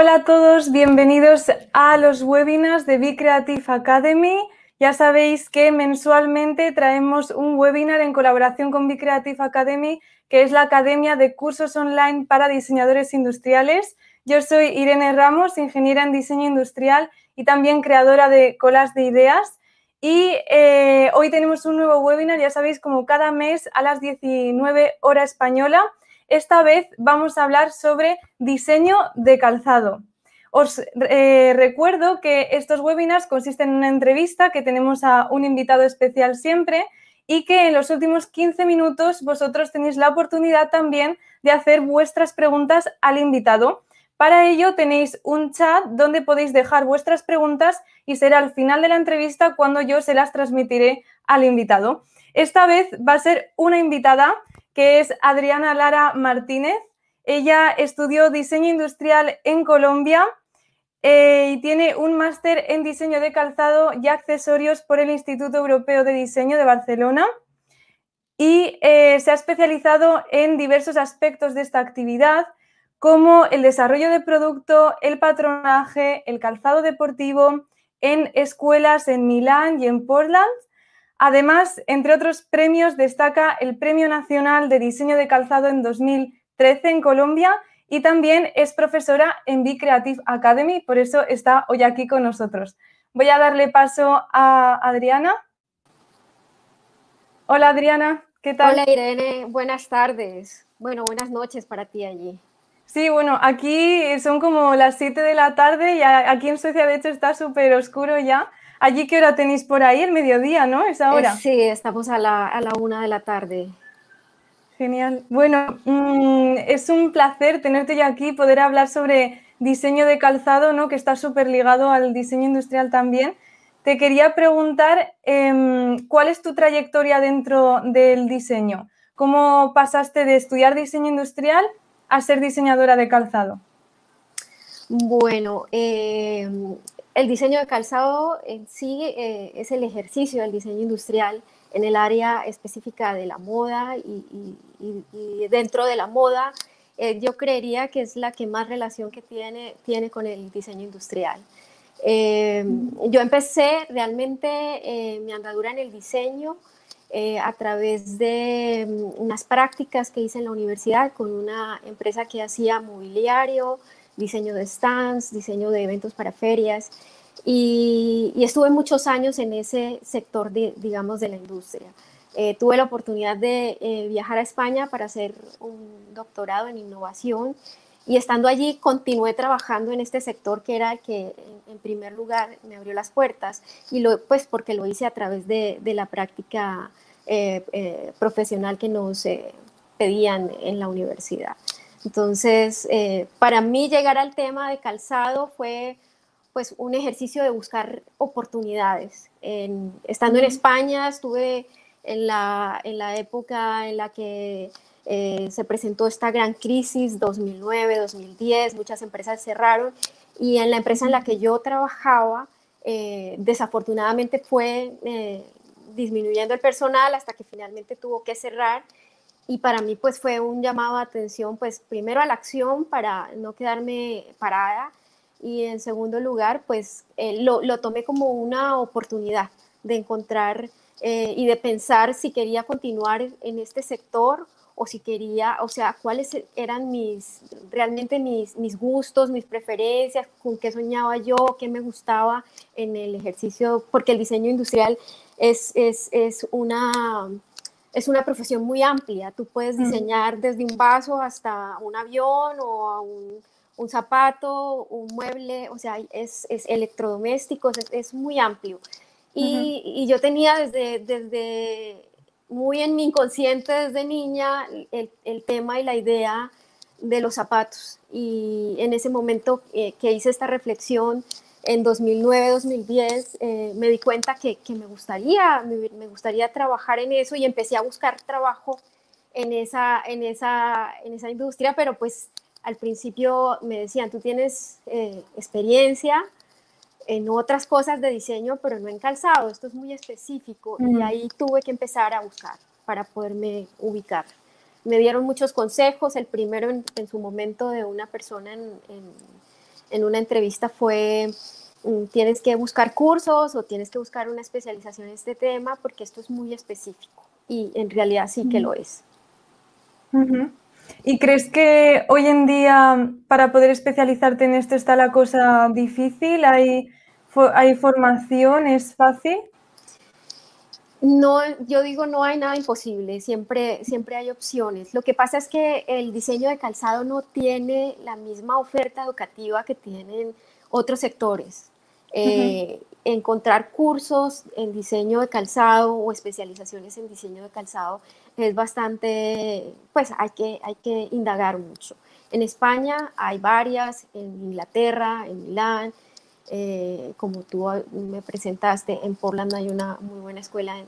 Hola a todos, bienvenidos a los webinars de Be Creative Academy. Ya sabéis que mensualmente traemos un webinar en colaboración con Be Creative Academy, que es la Academia de Cursos Online para Diseñadores Industriales. Yo soy Irene Ramos, ingeniera en diseño industrial y también creadora de colas de ideas. Y eh, hoy tenemos un nuevo webinar, ya sabéis, como cada mes a las 19 horas española. Esta vez vamos a hablar sobre diseño de calzado. Os eh, recuerdo que estos webinars consisten en una entrevista que tenemos a un invitado especial siempre y que en los últimos 15 minutos vosotros tenéis la oportunidad también de hacer vuestras preguntas al invitado. Para ello tenéis un chat donde podéis dejar vuestras preguntas y será al final de la entrevista cuando yo se las transmitiré al invitado. Esta vez va a ser una invitada que es Adriana Lara Martínez. Ella estudió diseño industrial en Colombia eh, y tiene un máster en diseño de calzado y accesorios por el Instituto Europeo de Diseño de Barcelona y eh, se ha especializado en diversos aspectos de esta actividad como el desarrollo de producto, el patronaje, el calzado deportivo en escuelas en Milán y en Portland Además, entre otros premios, destaca el Premio Nacional de Diseño de Calzado en 2013 en Colombia y también es profesora en Be Creative Academy, por eso está hoy aquí con nosotros. Voy a darle paso a Adriana. Hola Adriana, ¿qué tal? Hola Irene, buenas tardes. Bueno, buenas noches para ti allí. Sí, bueno, aquí son como las 7 de la tarde y aquí en Suecia de hecho está súper oscuro ya. ¿Allí qué hora tenéis por ahí? El mediodía, ¿no? ¿Esa hora? Eh, sí, estamos a la, a la una de la tarde. Genial. Bueno, mm, es un placer tenerte ya aquí, poder hablar sobre diseño de calzado, ¿no? Que está súper ligado al diseño industrial también. Te quería preguntar, em, ¿cuál es tu trayectoria dentro del diseño? ¿Cómo pasaste de estudiar diseño industrial a ser diseñadora de calzado? Bueno, eh, el diseño de calzado en sí eh, es el ejercicio del diseño industrial en el área específica de la moda y, dentro de la moda eh, yo creería que es la que más relación que tiene, tiene con el diseño industrial. Eh, yo empecé realmente mi andadura en el diseño a través de mm, unas prácticas que hice en la universidad con una empresa que hacía mobiliario, diseño de stands, diseño de eventos para ferias. Y, estuve muchos años en ese sector, digamos, de la industria. Eh, tuve la oportunidad de eh, viajar a España para hacer un doctorado en innovación y estando allí continué trabajando en este sector que era el que en, primer lugar me abrió las puertas y lo, pues porque lo hice a través de, de la práctica eh, profesional que nos pedían en la universidad. Entonces, eh, para mí llegar al tema de calzado fue pues un ejercicio de buscar oportunidades. estando en España, estuve en la, en la época en la que eh, se presentó esta gran crisis 2009, 2010, muchas empresas cerraron y en la empresa en la que yo trabajaba, eh, desafortunadamente fue disminuyendo el personal hasta que finalmente tuvo que cerrar y para mí pues fue un llamado de atención pues primero a la acción para no quedarme parada y en segundo lugar pues eh, lo, lo, tomé como una oportunidad de encontrar eh, y de pensar si quería continuar en este sector o si quería, o sea, cuáles eran mis, realmente mis, mis gustos, mis preferencias, con qué soñaba yo, qué me gustaba en el ejercicio, porque el diseño industrial es, es, es una es una profesión muy amplia. Tú puedes diseñar desde un vaso hasta un avión o un, un, zapato, un mueble, o sea, es, es electrodomésticos, es, muy amplio. Y, y, yo tenía desde, desde muy en mi inconsciente desde niña el, el, tema y la idea de los zapatos. Y en ese momento eh, que hice esta reflexión, en 2009-2010 eh, me di cuenta que, que me, gustaría, me, gustaría trabajar en eso y empecé a buscar trabajo en esa, en esa, en esa industria, pero pues al principio me decían, tú tienes eh, experiencia en otras cosas de diseño, pero no en calzado, esto es muy específico y ahí tuve que empezar a buscar para poderme ubicar. Me dieron muchos consejos, el primero en, su momento de una persona en en una entrevista fue, mm, tienes que buscar cursos o tienes que buscar una especialización en este tema porque esto es muy específico y en realidad sí que lo es. ¿Y crees que hoy en día para poder especializarte en esto está la cosa difícil? ¿Hay, hay formación? ¿Es fácil? No, yo digo no hay nada imposible, siempre, siempre hay opciones. Lo que pasa es que el diseño de calzado no tiene la misma oferta educativa que tienen otros sectores. Eh, encontrar cursos en diseño de calzado o especializaciones en diseño de calzado es bastante, pues hay que, hay que indagar mucho. En España hay varias, en Inglaterra, en Milán, eh, como tú me presentaste, en Portland hay una muy buena escuela en,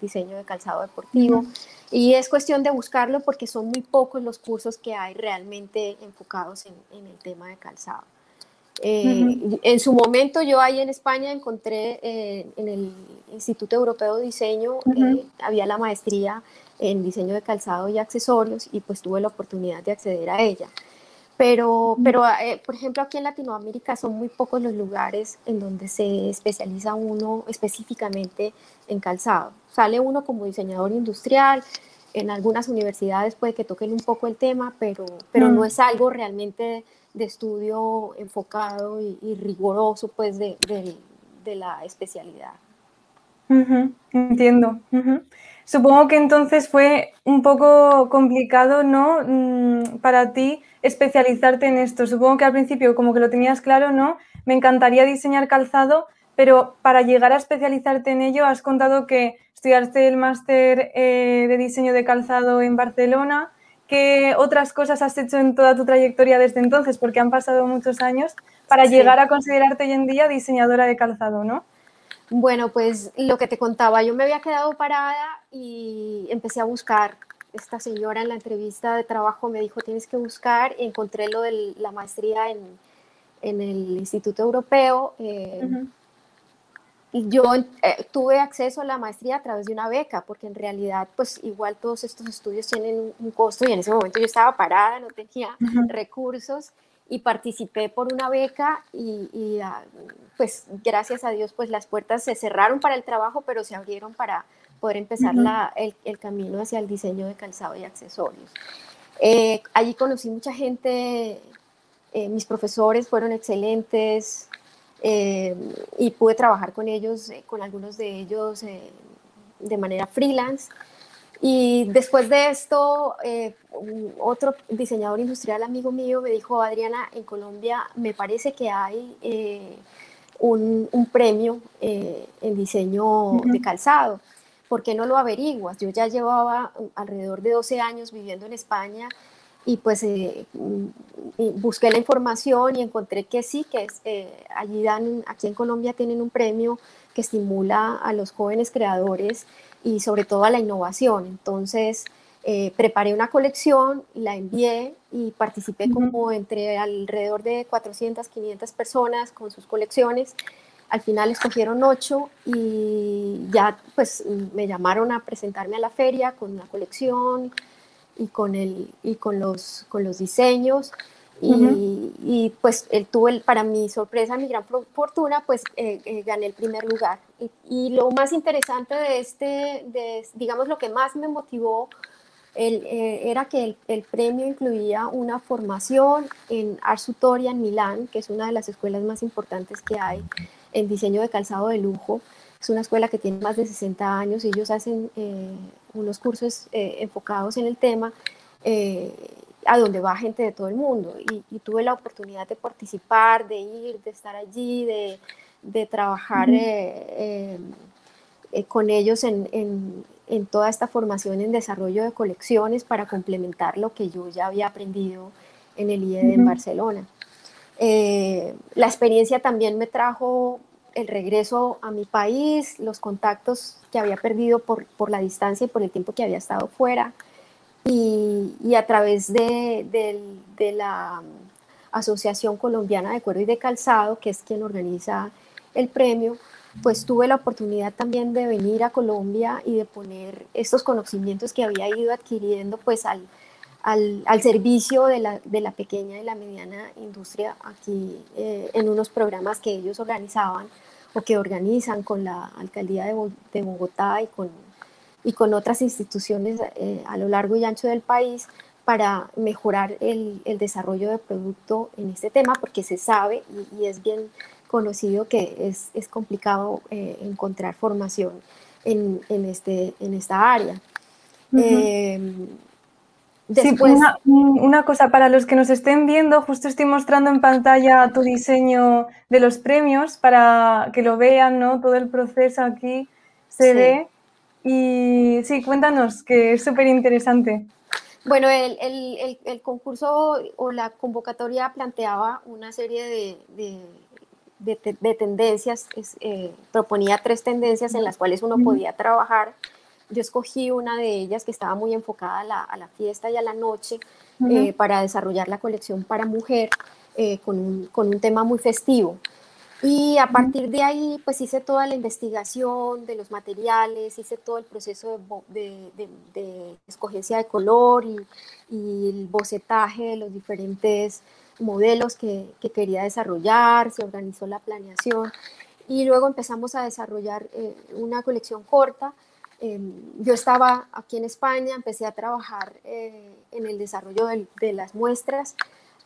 diseño de calzado deportivo. Y es cuestión de buscarlo porque son muy pocos los cursos que hay realmente enfocados en, el tema de calzado. Eh, en su momento yo ahí en España encontré eh, en el Instituto Europeo de Diseño, había la maestría en diseño de calzado y accesorios y pues tuve la oportunidad de acceder a ella. Pero, pero eh, por ejemplo, aquí en Latinoamérica son muy pocos los lugares en donde se especializa uno específicamente en calzado. Sale uno como diseñador industrial, en algunas universidades puede que toquen un poco el tema, pero, pero no mm. es algo realmente de estudio enfocado y, riguroso pues de, de, la especialidad. entiendo. Supongo que entonces fue un poco complicado, ¿no? Mm, para ti especializarte en esto. Supongo que al principio como que lo tenías claro, ¿no? Me encantaría diseñar calzado, pero para llegar a especializarte en ello has contado que estudiaste el máster eh, de diseño de calzado en Barcelona. ¿Qué otras cosas has hecho en toda tu trayectoria desde entonces? Porque han pasado muchos años para llegar a considerarte hoy en día diseñadora de calzado, ¿no? Bueno, pues lo que te contaba, yo me había quedado parada y empecé a buscar. Esta señora en la entrevista de trabajo me dijo, tienes que buscar, encontré lo de la maestría en, en el Instituto Europeo. Eh, y yo eh, tuve acceso a la maestría a través de una beca, porque en realidad, pues igual todos estos estudios tienen un costo y en ese momento yo estaba parada, no tenía recursos y participé por una beca y, y ah, pues gracias a Dios, pues las puertas se cerraron para el trabajo, pero se abrieron para, poder empezar la, el, el, camino hacia el diseño de calzado y accesorios. Eh, allí conocí mucha gente, eh, mis profesores fueron excelentes eh, y pude trabajar con ellos, con algunos de ellos de manera freelance. Y después de esto, otro diseñador industrial amigo mío me dijo, Adriana, en Colombia me parece que hay un, un, premio en diseño de calzado. ¿por qué no lo averiguas? Yo ya llevaba alrededor de 12 años viviendo en España y pues eh, mm, busqué la información y encontré que sí, que eh, allí dan, aquí en Colombia tienen un premio que estimula a los jóvenes creadores y sobre todo a la innovación. Entonces, eh, preparé una colección, la envié y participé como entre alrededor de 400, 500 personas con sus colecciones al final escogieron ocho y ya pues me llamaron a presentarme a la feria con la colección y con, el, y con, los, con los diseños. Y, pues él tuve, para mi sorpresa, mi gran fortuna, pues eh, eh, gané el primer lugar. Y, lo más interesante de este, de, digamos, lo que más me motivó el, eh, era que el, el, premio incluía una formación en Ars Tutoria en Milán, que es una de las escuelas más importantes que hay en diseño de calzado de lujo. Es una escuela que tiene más de 60 años y ellos hacen eh, unos cursos eh, enfocados en el tema eh, a donde va gente de todo el mundo. Y, tuve la oportunidad de participar, de ir, de estar allí, de, de trabajar con ellos en, en, en, toda esta formación en desarrollo de colecciones para complementar lo que yo ya había aprendido en el IED en Barcelona. Eh, la experiencia también me trajo el regreso a mi país, los contactos que había perdido por, por la distancia y por el tiempo que había estado fuera. Y, y a través de, de, la Asociación Colombiana de Cuero y de Calzado, que es quien organiza el premio, pues tuve la oportunidad también de venir a Colombia y de poner estos conocimientos que había ido adquiriendo pues al, al, al servicio de la, de la, pequeña y la mediana industria aquí eh, en unos programas que ellos organizaban o que organizan con la alcaldía de, de Bogotá y con, y con otras instituciones eh, a lo largo y ancho del país para mejorar el, el, desarrollo de producto en este tema, porque se sabe y, y es bien conocido que es, es complicado eh, encontrar formación en, en, este, en esta área. Después... Sí, una, cosa, para los que nos estén viendo, justo estoy mostrando en pantalla tu diseño de los premios para que lo vean, ¿no? Todo el proceso aquí se ve. Y sí, cuéntanos, que es súper interesante. Bueno, el, el, el, concurso o la convocatoria planteaba una serie de, de, de, tendencias, eh, proponía tres tendencias en las cuales uno podía trabajar yo escogí una de ellas que estaba muy enfocada a la, fiesta y a la noche eh, para desarrollar la colección para mujer eh, con, un, tema muy festivo. Y a partir de ahí, pues hice toda la investigación de los materiales, hice todo el proceso de, de, escogencia de color y, el bocetaje de los diferentes modelos que, quería desarrollar, se organizó la planeación y luego empezamos a desarrollar eh, una colección corta Em, yo estaba aquí en España, empecé a trabajar eh, en el desarrollo de, las muestras.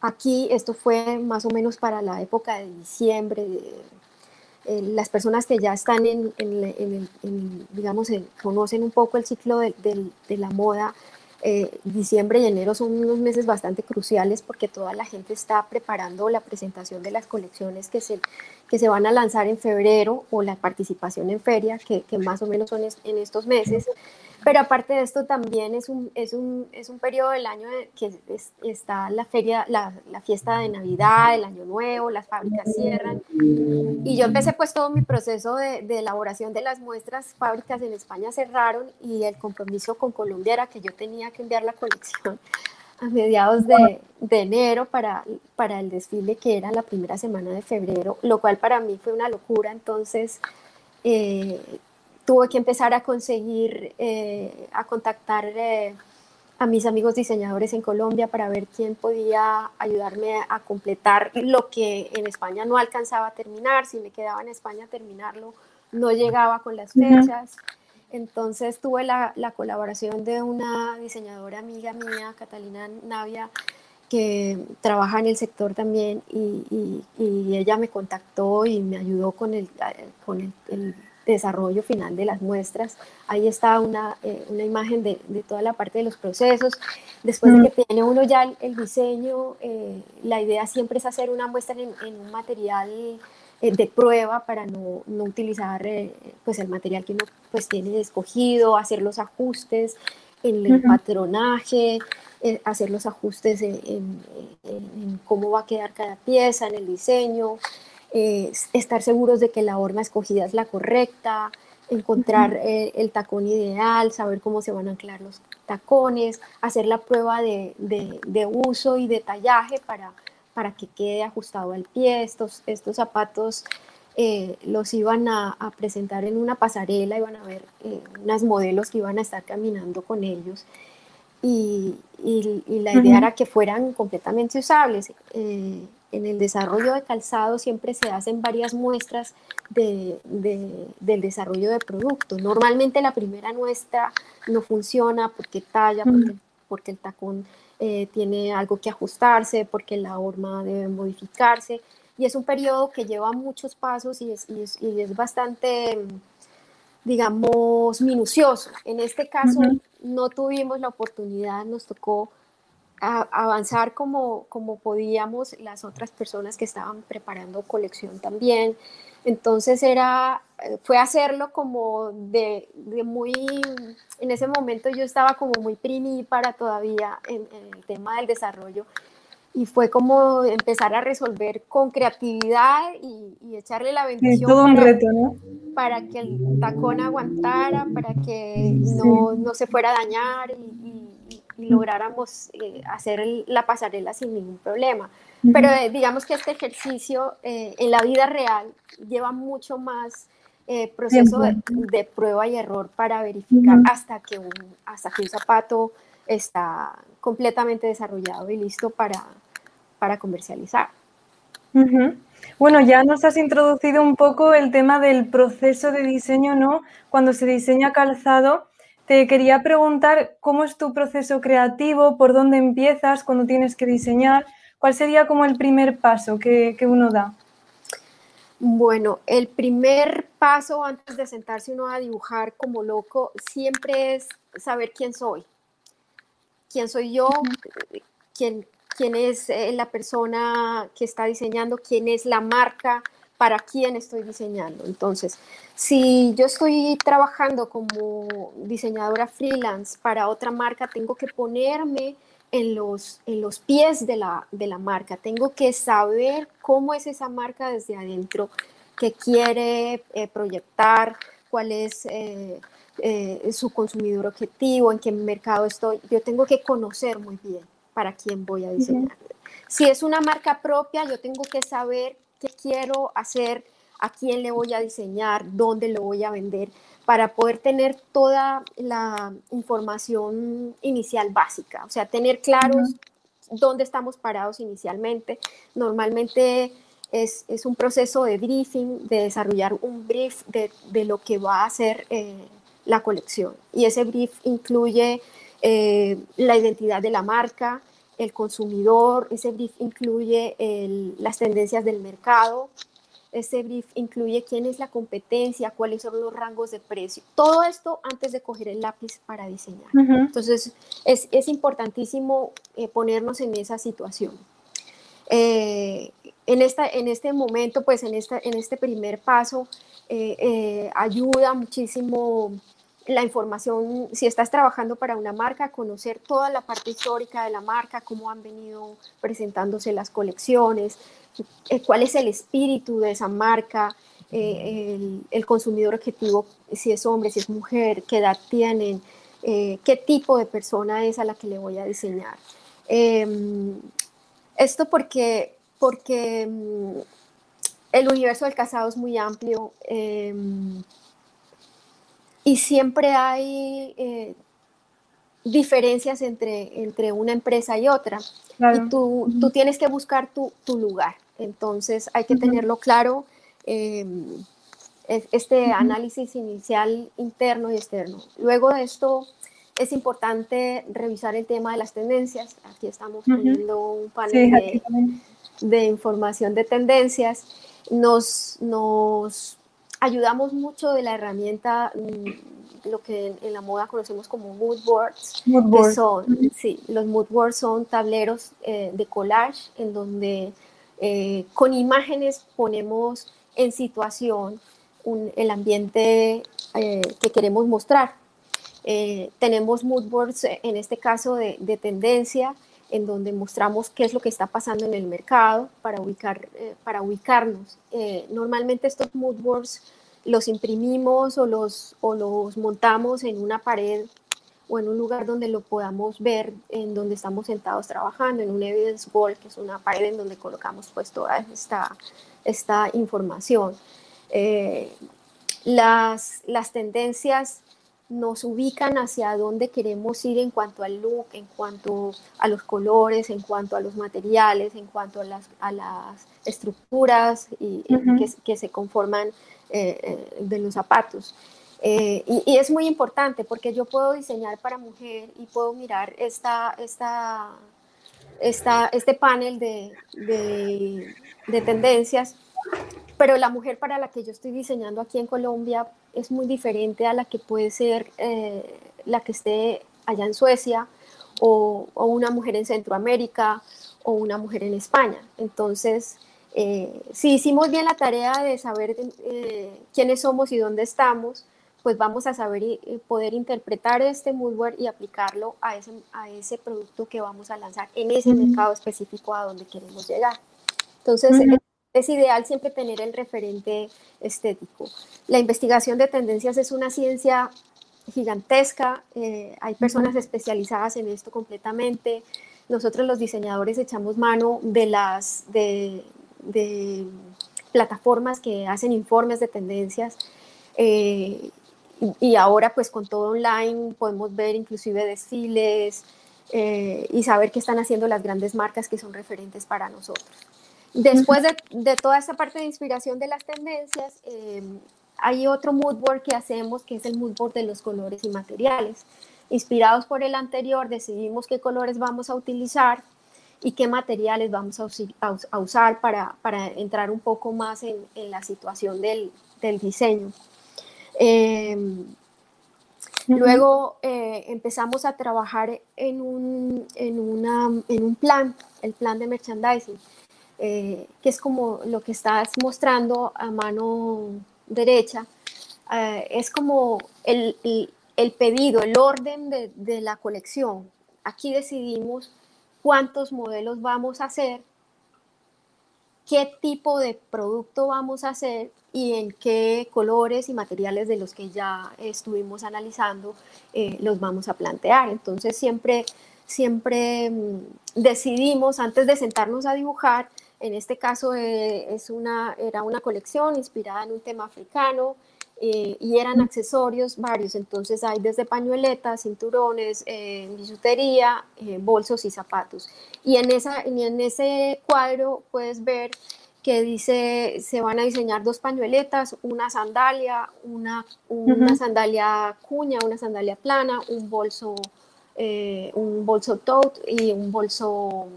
Aquí esto fue más o menos para la época de diciembre. Eh, las personas que ya están en, digamos, conocen un poco el ciclo de, la moda, eh, diciembre y enero son unos meses bastante cruciales porque toda la gente está preparando la presentación de las colecciones que se, que se van a lanzar en febrero o la participación en feria, que, que más o menos son en estos meses. Pero aparte de esto también es un, es un, es un periodo del año que está la feria, la, la, fiesta de Navidad, el Año Nuevo, las fábricas cierran. Y yo empecé pues todo mi proceso de, de, elaboración de las muestras, fábricas en España cerraron y el compromiso con Colombia era que yo tenía que enviar la colección a mediados de, de enero para, para el desfile que era la primera semana de febrero, lo cual para mí fue una locura. Entonces, eh, tuve que empezar a conseguir, eh, a contactar eh, a mis amigos diseñadores en Colombia para ver quién podía ayudarme a completar lo que en España no alcanzaba a terminar, si me quedaba en España a terminarlo, no llegaba con las fechas. Entonces tuve la, la, colaboración de una diseñadora amiga mía, Catalina Navia, que trabaja en el sector también y, y, ella me contactó y me ayudó con el, con el desarrollo final de las muestras. Ahí está una, eh, una imagen de, de, toda la parte de los procesos. Después de que tiene uno ya el, diseño, eh, la idea siempre es hacer una muestra en, en un material de prueba para no, no utilizar pues el material que uno pues tiene escogido, hacer los ajustes en el patronaje, hacer los ajustes en, en, cómo va a quedar cada pieza, en el diseño, estar seguros de que la horma escogida es la correcta, encontrar eh, el tacón ideal, saber cómo se van a anclar los tacones, hacer la prueba de, de, uso y detallaje para, para que quede ajustado al pie. Estos, estos zapatos eh, los iban a, a, presentar en una pasarela, iban a ver eh, unas modelos que iban a estar caminando con ellos. Y, y, la idea era que fueran completamente usables en el desarrollo de calzado siempre se hacen varias muestras de, del desarrollo de producto. Normalmente la primera muestra no funciona porque talla, porque, el tacón eh, tiene algo que ajustarse, porque la horma debe modificarse. Y es un periodo que lleva muchos pasos y es, y es, bastante, digamos, minucioso. En este caso no tuvimos la oportunidad, nos tocó avanzar como, como podíamos las otras personas que estaban preparando colección también. Entonces era, eh, fue hacerlo como de, de, muy, en ese momento yo estaba como muy primípara todavía en, el tema del desarrollo y fue como empezar a resolver con creatividad y, echarle la bendición todo un para, reto, ¿no? para que el tacón aguantara, para que no, no se fuera a dañar y y lográramos eh, hacer la pasarela sin ningún problema. Pero eh, digamos que este ejercicio eh, en la vida real lleva mucho más proceso de, prueba y error para verificar hasta, que un, hasta que un zapato está completamente desarrollado y listo para, para comercializar. Bueno, ya nos has introducido un poco el tema del proceso de diseño, ¿no? Cuando se diseña calzado, te quería preguntar cómo es tu proceso creativo, por dónde empiezas cuando tienes que diseñar, cuál sería como el primer paso que, que uno da. Bueno, el primer paso antes de sentarse uno a dibujar como loco siempre es saber quién soy. ¿Quién soy yo? ¿Quién, quién es eh, la persona que está diseñando, quién es la marca, para quién estoy diseñando. Entonces, si yo estoy trabajando como diseñadora freelance para otra marca, tengo que ponerme en los, en los pies de la, de la marca, tengo que saber cómo es esa marca desde adentro, qué quiere eh, proyectar, cuál es... Eh, su consumidor objetivo, en qué mercado estoy. Yo tengo que conocer muy bien para quién voy a diseñar. Si es una marca propia, yo tengo que saber qué quiero hacer, a quién le voy a diseñar, dónde lo voy a vender, para poder tener toda la información inicial básica, o sea, tener claros dónde estamos parados inicialmente. Normalmente es, un proceso de briefing, de desarrollar un brief de, lo que va a ser eh, la colección. Y ese brief incluye eh, la identidad de la marca, el consumidor, ese brief incluye las tendencias del mercado, ese brief incluye quién es la competencia, cuáles son los rangos de precio. Todo esto antes de coger el lápiz para diseñar. Entonces, es, importantísimo eh, ponernos en esa situación. Eh, en, esta, en este momento, pues en, esta, en este primer paso, ayuda muchísimo la información, si estás trabajando para una marca, conocer toda la parte histórica de la marca, cómo han venido presentándose las colecciones, eh, cuál es el espíritu de esa marca, eh, el, consumidor objetivo, si es hombre, si es mujer, qué edad tienen, eh, qué tipo de persona es a la que le voy a diseñar. Em, esto porque, porque mm, el universo del casado es muy amplio em, y siempre hay eh, diferencias entre, entre una empresa y otra. Y tú, tú, tienes que buscar tu, tu, lugar. Entonces hay que tenerlo claro. Em, este análisis inicial interno y externo. Luego de esto es importante revisar el tema de las tendencias. Aquí estamos poniendo un panel de, de, información de tendencias. Nos, nos ayudamos mucho de la herramienta, mm, lo que en, la moda conocemos como mood boards, que son, sí, los mood boards son tableros eh, de collage en donde eh, con imágenes ponemos en situación el ambiente eh, que queremos mostrar. tenemos mood boards en este caso de, de, tendencia, en donde mostramos qué es lo que está pasando en el mercado para, ubicar, para ubicarnos. normalmente estos mood boards los imprimimos o los, o los montamos en una pared o en un lugar donde lo podamos ver, en donde estamos sentados trabajando, en un evidence wall, que es una pared en donde colocamos pues toda esta, esta información. Eh, las, las tendencias nos ubican hacia dónde queremos ir en cuanto al look, en cuanto a los colores, en cuanto a los materiales, en cuanto a las, a las estructuras y, que, que, se conforman eh, eh, de los zapatos. Eh, y, es muy importante porque yo puedo diseñar para mujer y puedo mirar esta, esta, esta, este panel de, de, tendencias, pero la mujer para la que yo estoy diseñando aquí en Colombia es muy diferente a la que puede ser la que esté allá en Suecia o, o, una mujer en Centroamérica o una mujer en España. Entonces, eh, si hicimos bien la tarea de saber eh, quiénes somos y dónde estamos, pues vamos a saber y, poder interpretar este moodboard y aplicarlo a ese, a ese producto que vamos a lanzar en ese mercado específico a donde queremos llegar. Entonces, es ideal siempre tener el referente estético. La investigación de tendencias es una ciencia gigantesca, eh, hay personas especializadas en esto completamente. Nosotros los diseñadores echamos mano de las, de, de plataformas que hacen informes de tendencias. Eh, y ahora pues con todo online podemos ver inclusive desfiles eh, y saber qué están haciendo las grandes marcas que son referentes para nosotros. Después de, toda esta parte de inspiración de las tendencias, eh, hay otro mood board que hacemos que es el mood board de los colores y materiales. Inspirados por el anterior, decidimos qué colores vamos a utilizar y qué materiales vamos a, usar para, entrar un poco más en, la situación del, diseño. Em, luego eh, empezamos a trabajar en un, en, un plan, el plan de merchandising, eh, que es como lo que estás mostrando a mano derecha. Eh, es como el, pedido, el orden de, de la colección. Aquí decidimos cuántos modelos vamos a hacer, qué tipo de producto vamos a hacer y en qué colores y materiales de los que ya estuvimos analizando eh, los vamos a plantear. Entonces siempre, siempre mm, decidimos antes de sentarnos a dibujar, en este caso eh, es una, era una colección inspirada en un tema africano, eh, y eran accesorios varios, entonces hay desde pañueletas, cinturones, eh, bisutería, eh, bolsos y zapatos. Y en, esa, en ese cuadro puedes ver que dice, se van a diseñar dos pañueletas, una sandalia, una, una sandalia cuña, una sandalia plana, un bolso, un bolso tote y un bolso,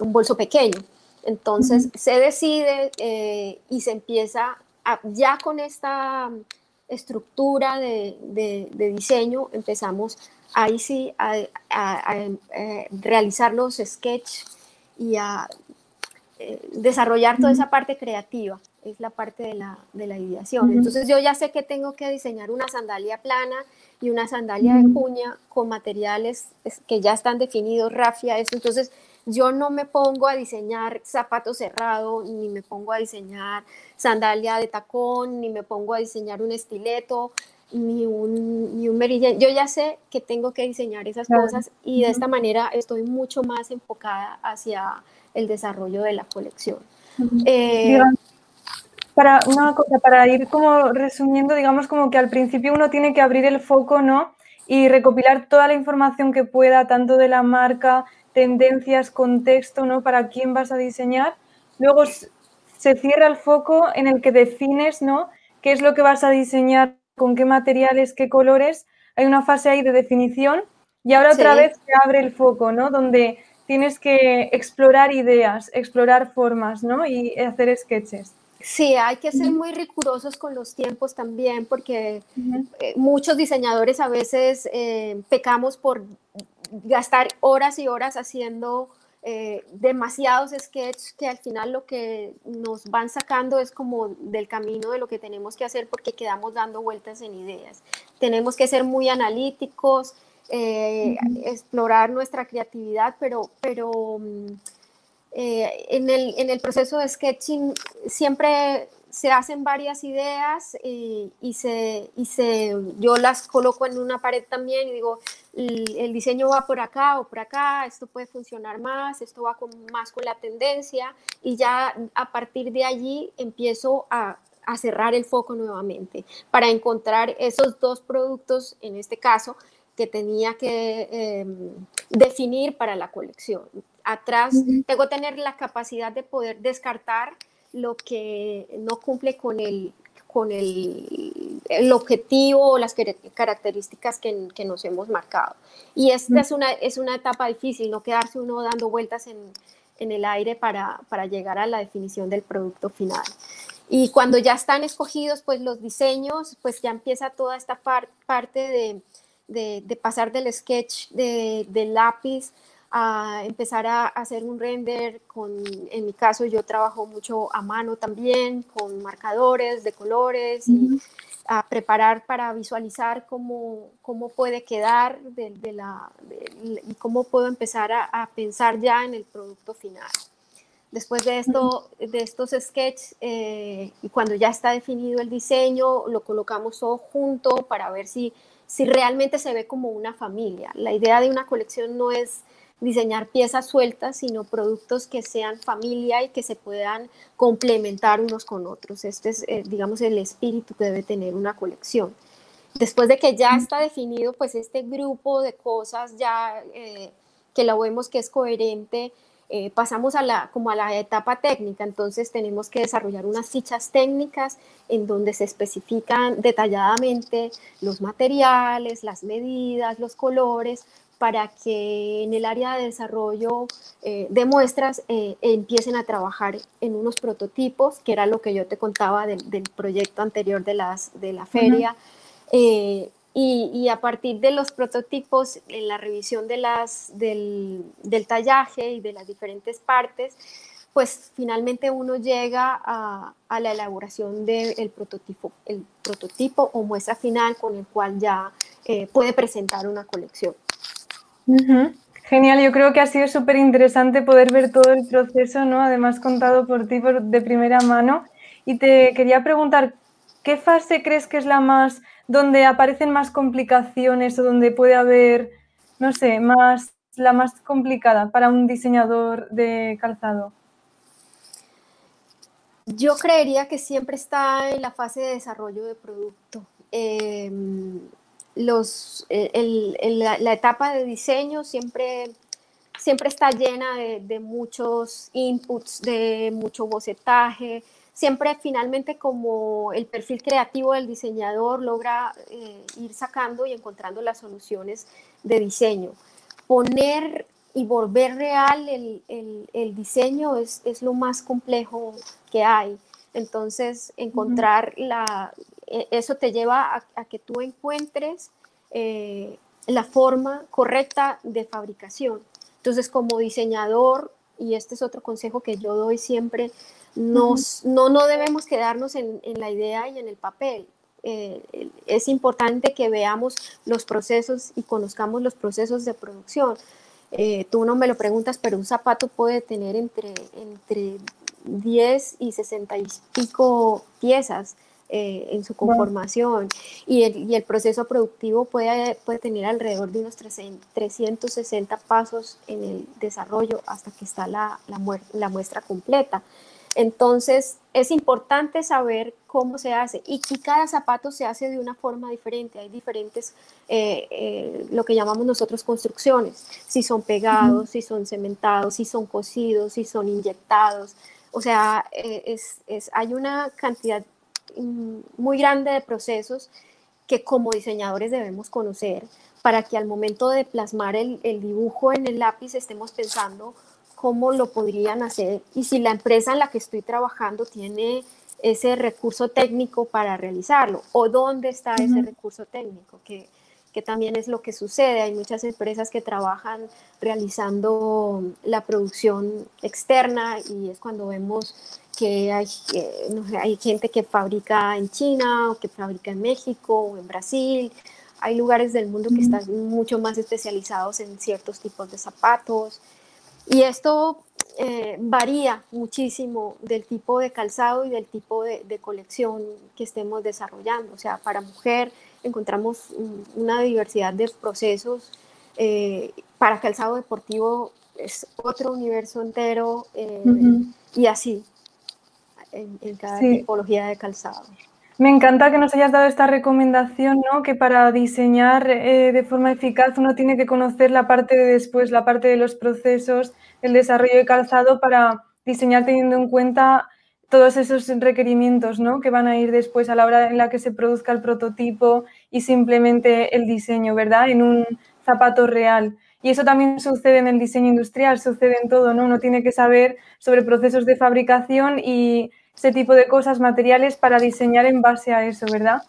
un bolso pequeño. Entonces se decide eh, y se empieza ya con esta estructura de, diseño, empezamos ahí sí a, eh, realizar los sketches y a eh, desarrollar toda esa parte creativa, es la parte de la, ideación. Entonces yo ya sé que tengo que diseñar una sandalia plana y una sandalia de cuña con materiales que ya están definidos, rafia, eso. Entonces yo no me pongo a diseñar zapato cerrado, ni me pongo a diseñar sandalia de tacón, ni me pongo a diseñar un estileto, ni un, ni un Yo ya sé que tengo que diseñar esas cosas y de esta manera estoy mucho más enfocada hacia el desarrollo de la colección. Eh, para una cosa, para ir como resumiendo, digamos como que al principio uno tiene que abrir el foco, ¿no? Y recopilar toda la información que pueda, tanto de la marca, tendencias, contexto, ¿no? Para quién vas a diseñar. Luego se cierra el foco en el que defines, ¿no? ¿Qué es lo que vas a diseñar, con qué materiales, qué colores? Hay una fase ahí de definición y ahora otra vez se abre el foco, ¿no? Donde tienes que explorar ideas, explorar formas, ¿no? Y hacer sketches. Sí, hay que ser muy rigurosos con los tiempos también, porque eh, muchos diseñadores a veces eh, pecamos por gastar horas y horas haciendo eh, demasiados sketches que al final lo que nos van sacando es como del camino de lo que tenemos que hacer porque quedamos dando vueltas en ideas. Tenemos que ser muy analíticos, eh, explorar nuestra creatividad, pero, pero mm, eh, en, el, en el proceso de sketching siempre se hacen varias ideas y, se, y se, yo las coloco en una pared también y digo, el, diseño va por acá o por acá, esto puede funcionar más, esto va con, más con la tendencia y ya a partir de allí empiezo a, a cerrar el foco nuevamente para encontrar esos dos productos, en este caso, que tenía que em, definir para la colección. Atrás tengo que tener la capacidad de poder descartar lo que no cumple con el, con el, el objetivo o las características que, que, nos hemos marcado. Y esta es, una, es una etapa difícil, no quedarse uno dando vueltas en, en el aire para, para, llegar a la definición del producto final. Y cuando ya están escogidos pues los diseños, pues ya empieza toda esta parte de, de, de, pasar del sketch de, del lápiz a empezar a hacer un render con, en mi caso yo trabajo mucho a mano también, con marcadores de colores y a preparar para visualizar cómo, cómo puede quedar de, la, y cómo puedo empezar a, pensar ya en el producto final. Después de, esto, de estos sketches, eh, y cuando ya está definido el diseño, lo colocamos todo junto para ver si, si realmente se ve como una familia. La idea de una colección no es diseñar piezas sueltas, sino productos que sean familia y que se puedan complementar unos con otros. Este es, eh, digamos, el espíritu que debe tener una colección. Después de que ya está definido, pues este grupo de cosas ya eh, que lo vemos que es coherente, eh, pasamos a la, como a la etapa técnica, entonces tenemos que desarrollar unas fichas técnicas en donde se especifican detalladamente los materiales, las medidas, los colores, para que en el área de desarrollo eh, de muestras eh, empiecen a trabajar en unos prototipos, que era lo que yo te contaba del, proyecto anterior de, las, de la feria. Eh, y, a partir de los prototipos, en la revisión de las, del, del tallaje y de las diferentes partes, pues finalmente uno llega a, a la elaboración del prototipo, el prototipo o muestra final con el cual ya puede presentar una colección. Genial, yo creo que ha sido súper interesante poder ver todo el proceso, ¿no? Además contado por ti de primera mano. Y te quería preguntar, ¿qué fase crees que es la más, donde aparecen más complicaciones o donde puede haber, no sé, más, la más complicada para un diseñador de calzado? Yo creería que siempre está en la fase de desarrollo de producto. Em, los, eh, la, etapa de diseño siempre, siempre está llena de, muchos inputs, de mucho bocetaje. Siempre finalmente como el perfil creativo del diseñador logra eh, ir sacando y encontrando las soluciones de diseño. Poner y volver real el, diseño es, lo más complejo que hay. Entonces, encontrar la, eso te lleva a, que tú encuentres eh, la forma correcta de fabricación. Entonces, como diseñador, y este es otro consejo que yo doy siempre, nos, no, no debemos quedarnos en, la idea y en el papel. Eh, es importante que veamos los procesos y conozcamos los procesos de producción. Eh, tú no me lo preguntas, pero un zapato puede tener entre, entre 10 y 60 y pico piezas. Eh, en su conformación y, el, proceso productivo puede, puede tener alrededor de unos 360 pasos en el desarrollo hasta que está la, la, muestra completa. Entonces, es importante saber cómo se hace y, que cada zapato se hace de una forma diferente. Hay diferentes, eh, eh, lo que llamamos nosotros construcciones, si son pegados, si son cementados, si son cosidos, si son inyectados. O sea, es, es, hay una cantidad muy grande de procesos que como diseñadores debemos conocer para que al momento de plasmar el, dibujo en el lápiz estemos pensando cómo lo podrían hacer y si la empresa en la que estoy trabajando tiene ese recurso técnico para realizarlo o dónde está ese recurso técnico, que, que, también es lo que sucede. Hay muchas empresas que trabajan realizando la producción externa y es cuando vemos que hay, hay gente que fabrica en China o que fabrica en México o en Brasil. Hay lugares del mundo que están mucho más especializados en ciertos tipos de zapatos. Y esto eh, varía muchísimo del tipo de calzado y del tipo de, colección que estemos desarrollando. O sea, para mujer encontramos una diversidad de procesos. Eh, para calzado deportivo es otro universo entero eh, y así en, cada tipología de calzado. Me encanta que nos hayas dado esta recomendación, ¿no? Que para diseñar eh, de forma eficaz uno tiene que conocer la parte de después, la parte de los procesos, el desarrollo de calzado para diseñar teniendo en cuenta todos esos requerimientos, ¿no? Que van a ir después a la hora en la que se produzca el prototipo y simplemente el diseño, ¿verdad? En un zapato real. Y eso también sucede en el diseño industrial, sucede en todo, ¿no? Uno tiene que saber sobre procesos de fabricación y ese tipo de cosas, materiales, para diseñar en base a eso, ¿verdad?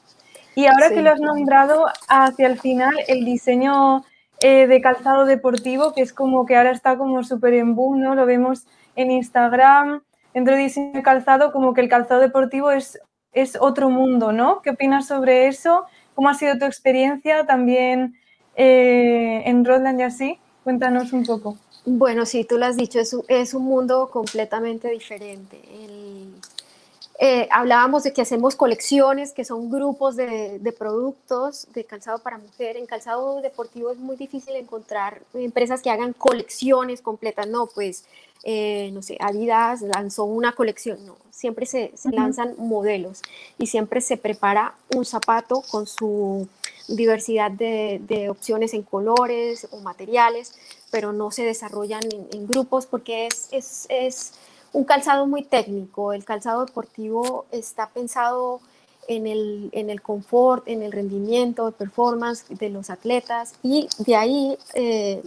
Y ahora que lo has nombrado, hacia el final, el diseño eh, de calzado deportivo, que es como que ahora está como súper en boom, ¿no? Lo vemos en Instagram, dentro de diseño de calzado, como que el calzado deportivo es, es otro mundo, ¿no? ¿Qué opinas sobre eso? ¿Cómo ha sido tu experiencia también eh, en Rodland y así? Cuéntanos un poco. Bueno, sí, tú lo has dicho, es, es un mundo completamente diferente. El, Eh, hablábamos de que hacemos colecciones, que son grupos de, de, productos de calzado para mujer. En calzado deportivo es muy difícil encontrar empresas que hagan colecciones completas. No, pues, eh, no sé, Adidas lanzó una colección. No, siempre se, se lanzan modelos y siempre se prepara un zapato con su diversidad de, opciones en colores o materiales, pero no se desarrollan en, en grupos porque es, es, es un calzado muy técnico. El calzado deportivo está pensado en el, en el confort, en el rendimiento, de performance de los atletas y de ahí, eh,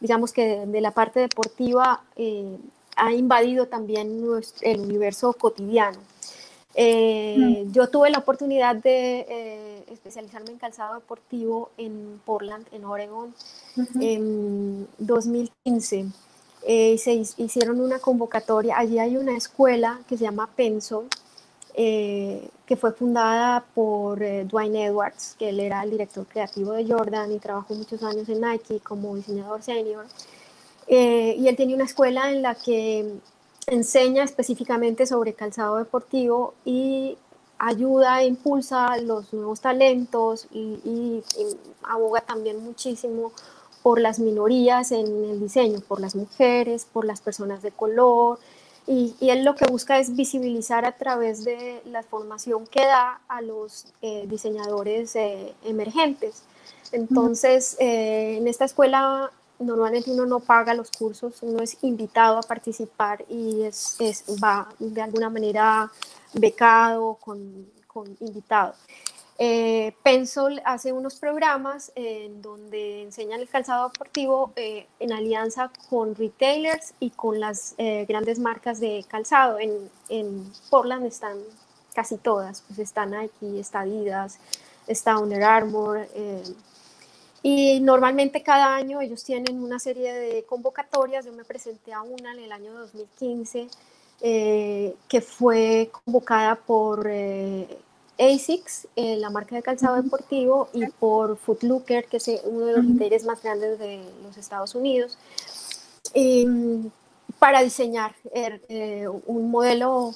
digamos que de la parte deportiva eh, ha invadido también el universo cotidiano. Eh, mm. Yo tuve la oportunidad de especializarme en calzado deportivo en Portland, en Oregon, en 2015. Eh, se hicieron una convocatoria. Allí hay una escuela que se llama Penso, eh, que fue fundada por eh, Dwayne Edwards, que él era el director creativo de Jordan y trabajó muchos años en Nike como diseñador senior. y él tiene una escuela en la que enseña específicamente sobre calzado deportivo y ayuda e impulsa los nuevos talentos y, y aboga también muchísimo por las minorías en el diseño, por las mujeres, por las personas de color. Y, él lo que busca es visibilizar a través de la formación que da a los eh, diseñadores eh, emergentes. Entonces, eh, en esta escuela normalmente uno no paga los cursos, uno es invitado a participar y es, es va de alguna manera becado con, con invitado. Eh, Pensol hace unos programas en donde enseñan el calzado deportivo eh, en alianza con retailers y con las eh, grandes marcas de calzado. En, en, Portland están casi todas, pues está Nike, está Adidas, está Under Armour. Eh, y normalmente cada año ellos tienen una serie de convocatorias. Yo me presenté a una en el año 2015 que fue convocada por ASICS, eh, la marca de calzado deportivo, y por Footlooker, que es uno de los retailers más grandes de los Estados Unidos, em, para diseñar er, eh, un modelo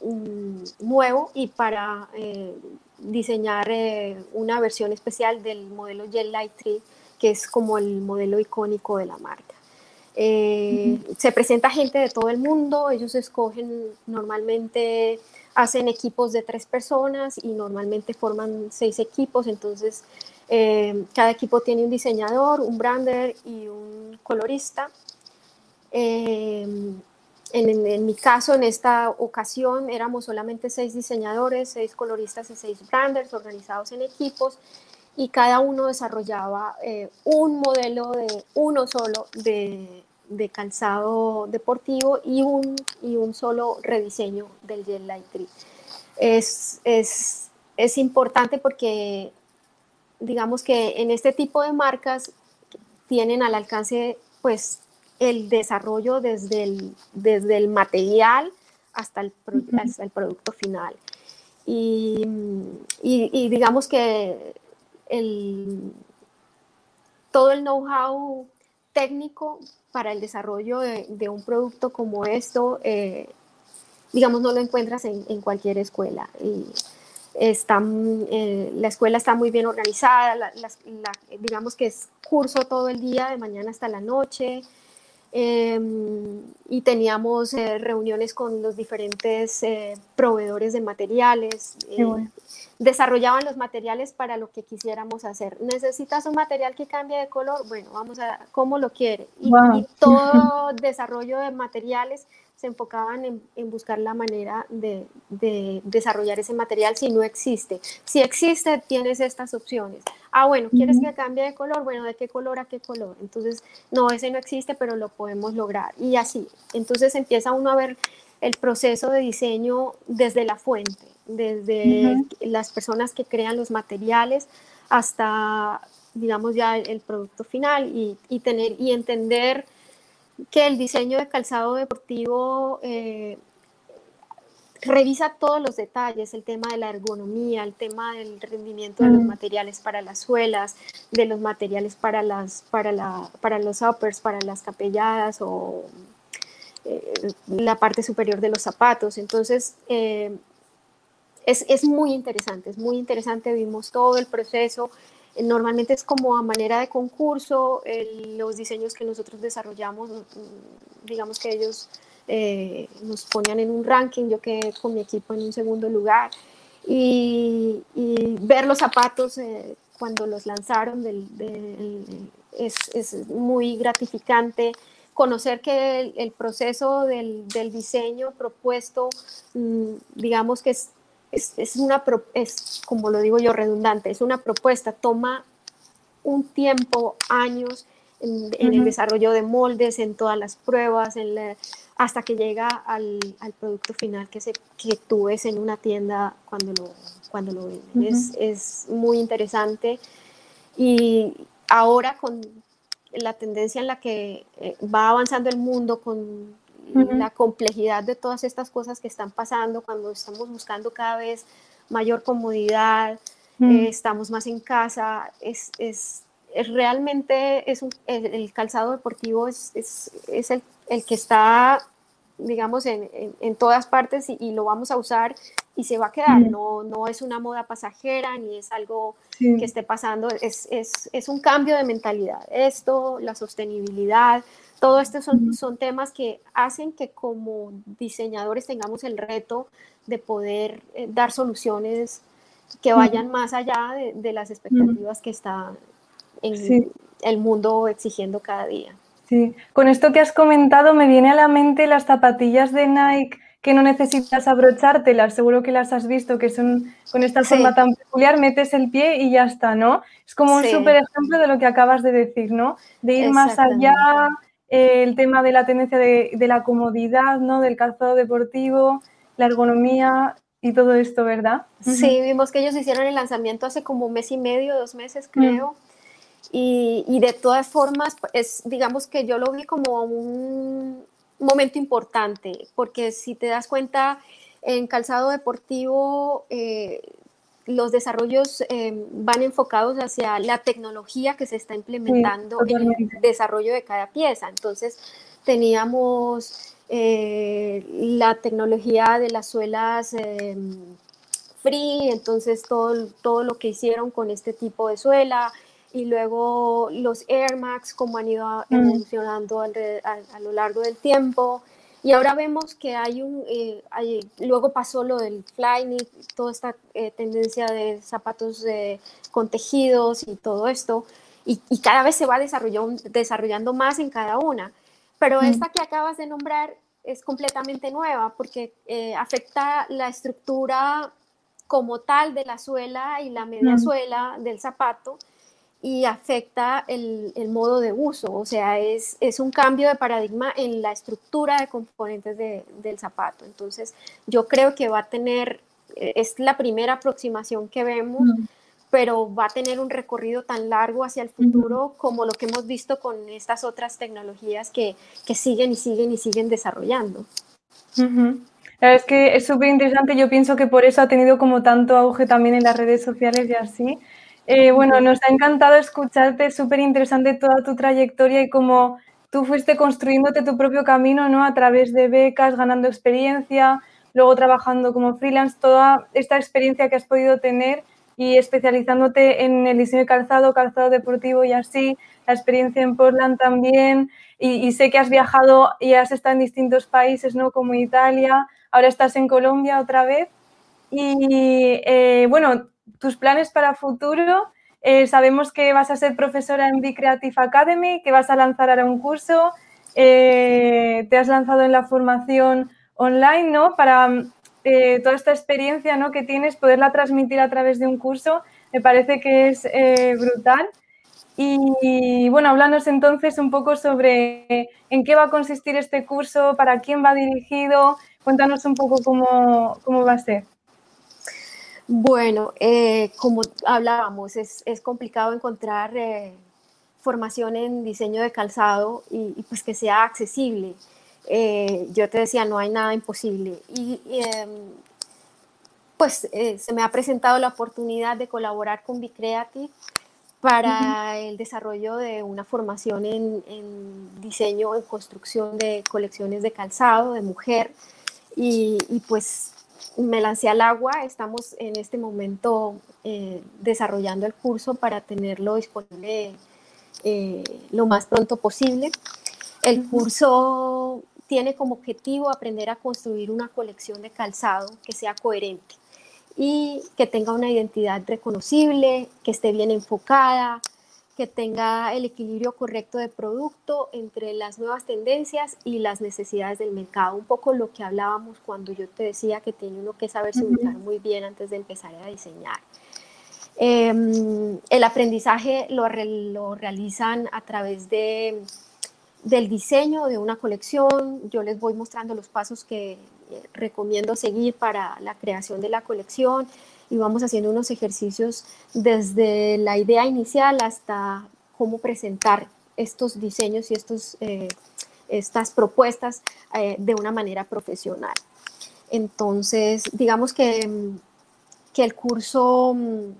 mm, nuevo y para eh, diseñar una versión especial del modelo Gel Light 3, que es como el modelo icónico de la marca. Se presenta gente de todo el mundo, ellos escogen normalmente hacen equipos de tres personas y normalmente forman seis equipos, entonces eh, cada equipo tiene un diseñador, un brander y un colorista. Eh, en, mi caso, en esta ocasión, éramos solamente seis diseñadores, seis coloristas y seis branders organizados en equipos y cada uno desarrollaba eh, un modelo de uno solo de, de calzado deportivo y un, y un solo rediseño del Gel Light 3. Es, es, es importante porque digamos que en este tipo de marcas tienen al alcance pues el desarrollo desde el, desde el material hasta el, hasta el producto final. Y, y, y digamos que el, todo el know-how técnico para el desarrollo de, un producto como esto, eh, digamos, no lo encuentras en, cualquier escuela. Y eh, la escuela está muy bien organizada, digamos que es curso todo el día, de mañana hasta la noche. Em, y teníamos eh, reuniones con los diferentes eh, proveedores de materiales. Eh, desarrollaban los materiales para lo que quisiéramos hacer. ¿Necesitas un material que cambie de color? Bueno, vamos a cómo lo quiere. y todo desarrollo de materiales se enfocaban en, buscar la manera de, desarrollar ese material si no existe. Si existe, tienes estas opciones. Ah, bueno, ¿quieres que cambie de color? Bueno, ¿de qué color a qué color? Entonces, no, ese no existe, pero lo podemos lograr. Y así, entonces empieza uno a ver el proceso de diseño desde la fuente, desde las personas que crean los materiales hasta, digamos, ya el, producto final y, y, tener y entender que el diseño de calzado deportivo eh, revisa todos los detalles, el tema de la ergonomía, el tema del rendimiento de los materiales para las suelas, de los materiales para, las, para, la, para los uppers, para las capelladas o eh, la parte superior de los zapatos. Entonces, eh, es, es, muy interesante, es muy interesante, vimos todo el proceso. Normalmente es como a manera de concurso, los diseños que nosotros desarrollamos, mm, digamos que ellos eh, nos ponían en un ranking, yo quedé con mi equipo en un segundo lugar. Y, ver los zapatos eh, cuando los lanzaron es, es, muy gratificante conocer que el, proceso del, del, diseño propuesto, mm, digamos que es, es, es, una, es, como lo digo yo, redundante, es una propuesta, toma un tiempo, años en, el desarrollo de moldes, en todas las pruebas, en hasta que llega al, al, producto final que, se, que tú ves en una tienda cuando lo, cuando lo es, es muy interesante. Y ahora con, la tendencia en la que eh, va avanzando el mundo con la complejidad de todas estas cosas que están pasando, cuando estamos buscando cada vez mayor comodidad, eh, estamos más en casa, es, es, realmente es el, calzado deportivo es, es el, el, que está digamos, en, en, todas partes y, lo vamos a usar y se va a quedar. No, no es una moda pasajera ni es algo que esté pasando, es, es, es, un cambio de mentalidad. Esto, la sostenibilidad, todo esto son, son temas que hacen que como diseñadores tengamos el reto de poder eh, dar soluciones que vayan más allá de, de las expectativas que está en el mundo exigiendo cada día. Sí, con esto que has comentado me viene a la mente las zapatillas de Nike que no necesitas abrochártelas, seguro que las has visto, que son con esta forma tan peculiar, metes el pie y ya está, ¿no? Es como un súper ejemplo de lo que acabas de decir, ¿no? De ir más allá, el tema de la tendencia de, la comodidad, ¿no? Del calzado deportivo, la ergonomía y todo esto, ¿verdad? Sí, vimos que ellos hicieron el lanzamiento hace como un mes y medio, dos meses creo. Y, de todas formas, es, digamos que yo lo vi como un momento importante, porque si te das cuenta, en calzado deportivo eh, los desarrollos eh, van enfocados hacia la tecnología que se está implementando en el desarrollo de cada pieza. Entonces, teníamos eh, la tecnología de las suelas free, entonces todo, todo lo que hicieron con este tipo de suela, y luego los Air Max, como han ido mm. evolucionando a, lo largo del tiempo. Y ahora vemos que hay un, eh, luego pasó lo del Flyknit, toda esta eh, tendencia de zapatos con tejidos y todo esto, y, cada vez se va desarrollando, desarrollando más en cada una. Pero mm. esta que acabas de nombrar es completamente nueva porque eh, afecta la estructura como tal de la suela y la media mm. suela del zapato y afecta el, el, modo de uso, o sea, es, es, un cambio de paradigma en la estructura de componentes de, del zapato. Entonces, yo creo que va a tener, eh, es la primera aproximación que vemos, pero va a tener un recorrido tan largo hacia el futuro como lo que hemos visto con estas otras tecnologías que, que siguen y siguen y siguen desarrollando. Es que es súper interesante, yo pienso que por eso ha tenido como tanto auge también en las redes sociales y así, eh, bueno, nos ha encantado escucharte, súper interesante toda tu trayectoria y cómo tú fuiste construyéndote tu propio camino, ¿no? A través de becas, ganando experiencia, luego trabajando como freelance, toda esta experiencia que has podido tener y especializándote en el diseño de calzado, calzado deportivo y así, la experiencia en Portland también, y, sé que has viajado y has estado en distintos países, ¿no? Como Italia, ahora estás en Colombia otra vez. Y eh, bueno, tus planes para futuro. Eh, sabemos que vas a ser profesora en Be Creative Academy, que vas a lanzar ahora un curso. Eh, te has lanzado en la formación online, ¿no? Para eh, toda esta experiencia ¿no? que tienes, poderla transmitir a través de un curso, me parece que es brutal. Y bueno, háblanos entonces un poco sobre en qué va a consistir este curso, para quién va dirigido, cuéntanos un poco cómo, cómo va a ser. Bueno, eh, como hablábamos, es, complicado encontrar eh, formación en diseño de calzado y, pues que sea accesible. Eh, yo te decía, no hay nada imposible. Y, em, pues se me ha presentado la oportunidad de colaborar con Bicreative para el desarrollo de una formación en, en, diseño, en construcción de colecciones de calzado de mujer. Y, y pues me lancé al agua. Estamos en este momento eh, desarrollando el curso para tenerlo disponible eh, lo más pronto posible. El curso tiene como objetivo aprender a construir una colección de calzado que sea coherente y que tenga una identidad reconocible, que esté bien enfocada, que tenga el equilibrio correcto de producto entre las nuevas tendencias y las necesidades del mercado. Un poco lo que hablábamos cuando yo te decía que tiene uno que saberse ubicar muy bien antes de empezar a diseñar. Em, el aprendizaje lo, lo, realizan a través de, del diseño de una colección. Yo les voy mostrando los pasos que eh, recomiendo seguir para la creación de la colección y vamos haciendo unos ejercicios desde la idea inicial hasta cómo presentar estos diseños y estos, eh, estas propuestas eh, de una manera profesional. Entonces, digamos que, que el curso mm,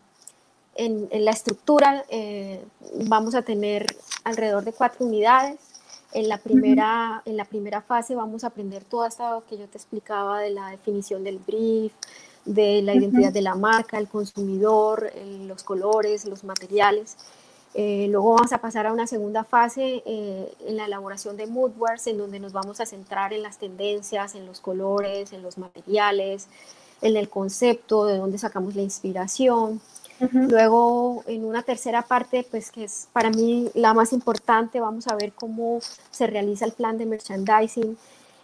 en, la estructura eh, vamos a tener alrededor de cuatro unidades. En la, primera, en la primera fase vamos a aprender todo esto que yo te explicaba de la definición del brief, de la identidad de la marca, el consumidor, los colores, los materiales. Eh, luego vamos a pasar a una segunda fase eh, en la elaboración de moodboards, en donde nos vamos a centrar en las tendencias, en los colores, en los materiales, en el concepto, de dónde sacamos la inspiración. Luego, en una tercera parte, pues que es para mí la más importante, vamos a ver cómo se realiza el plan de merchandising,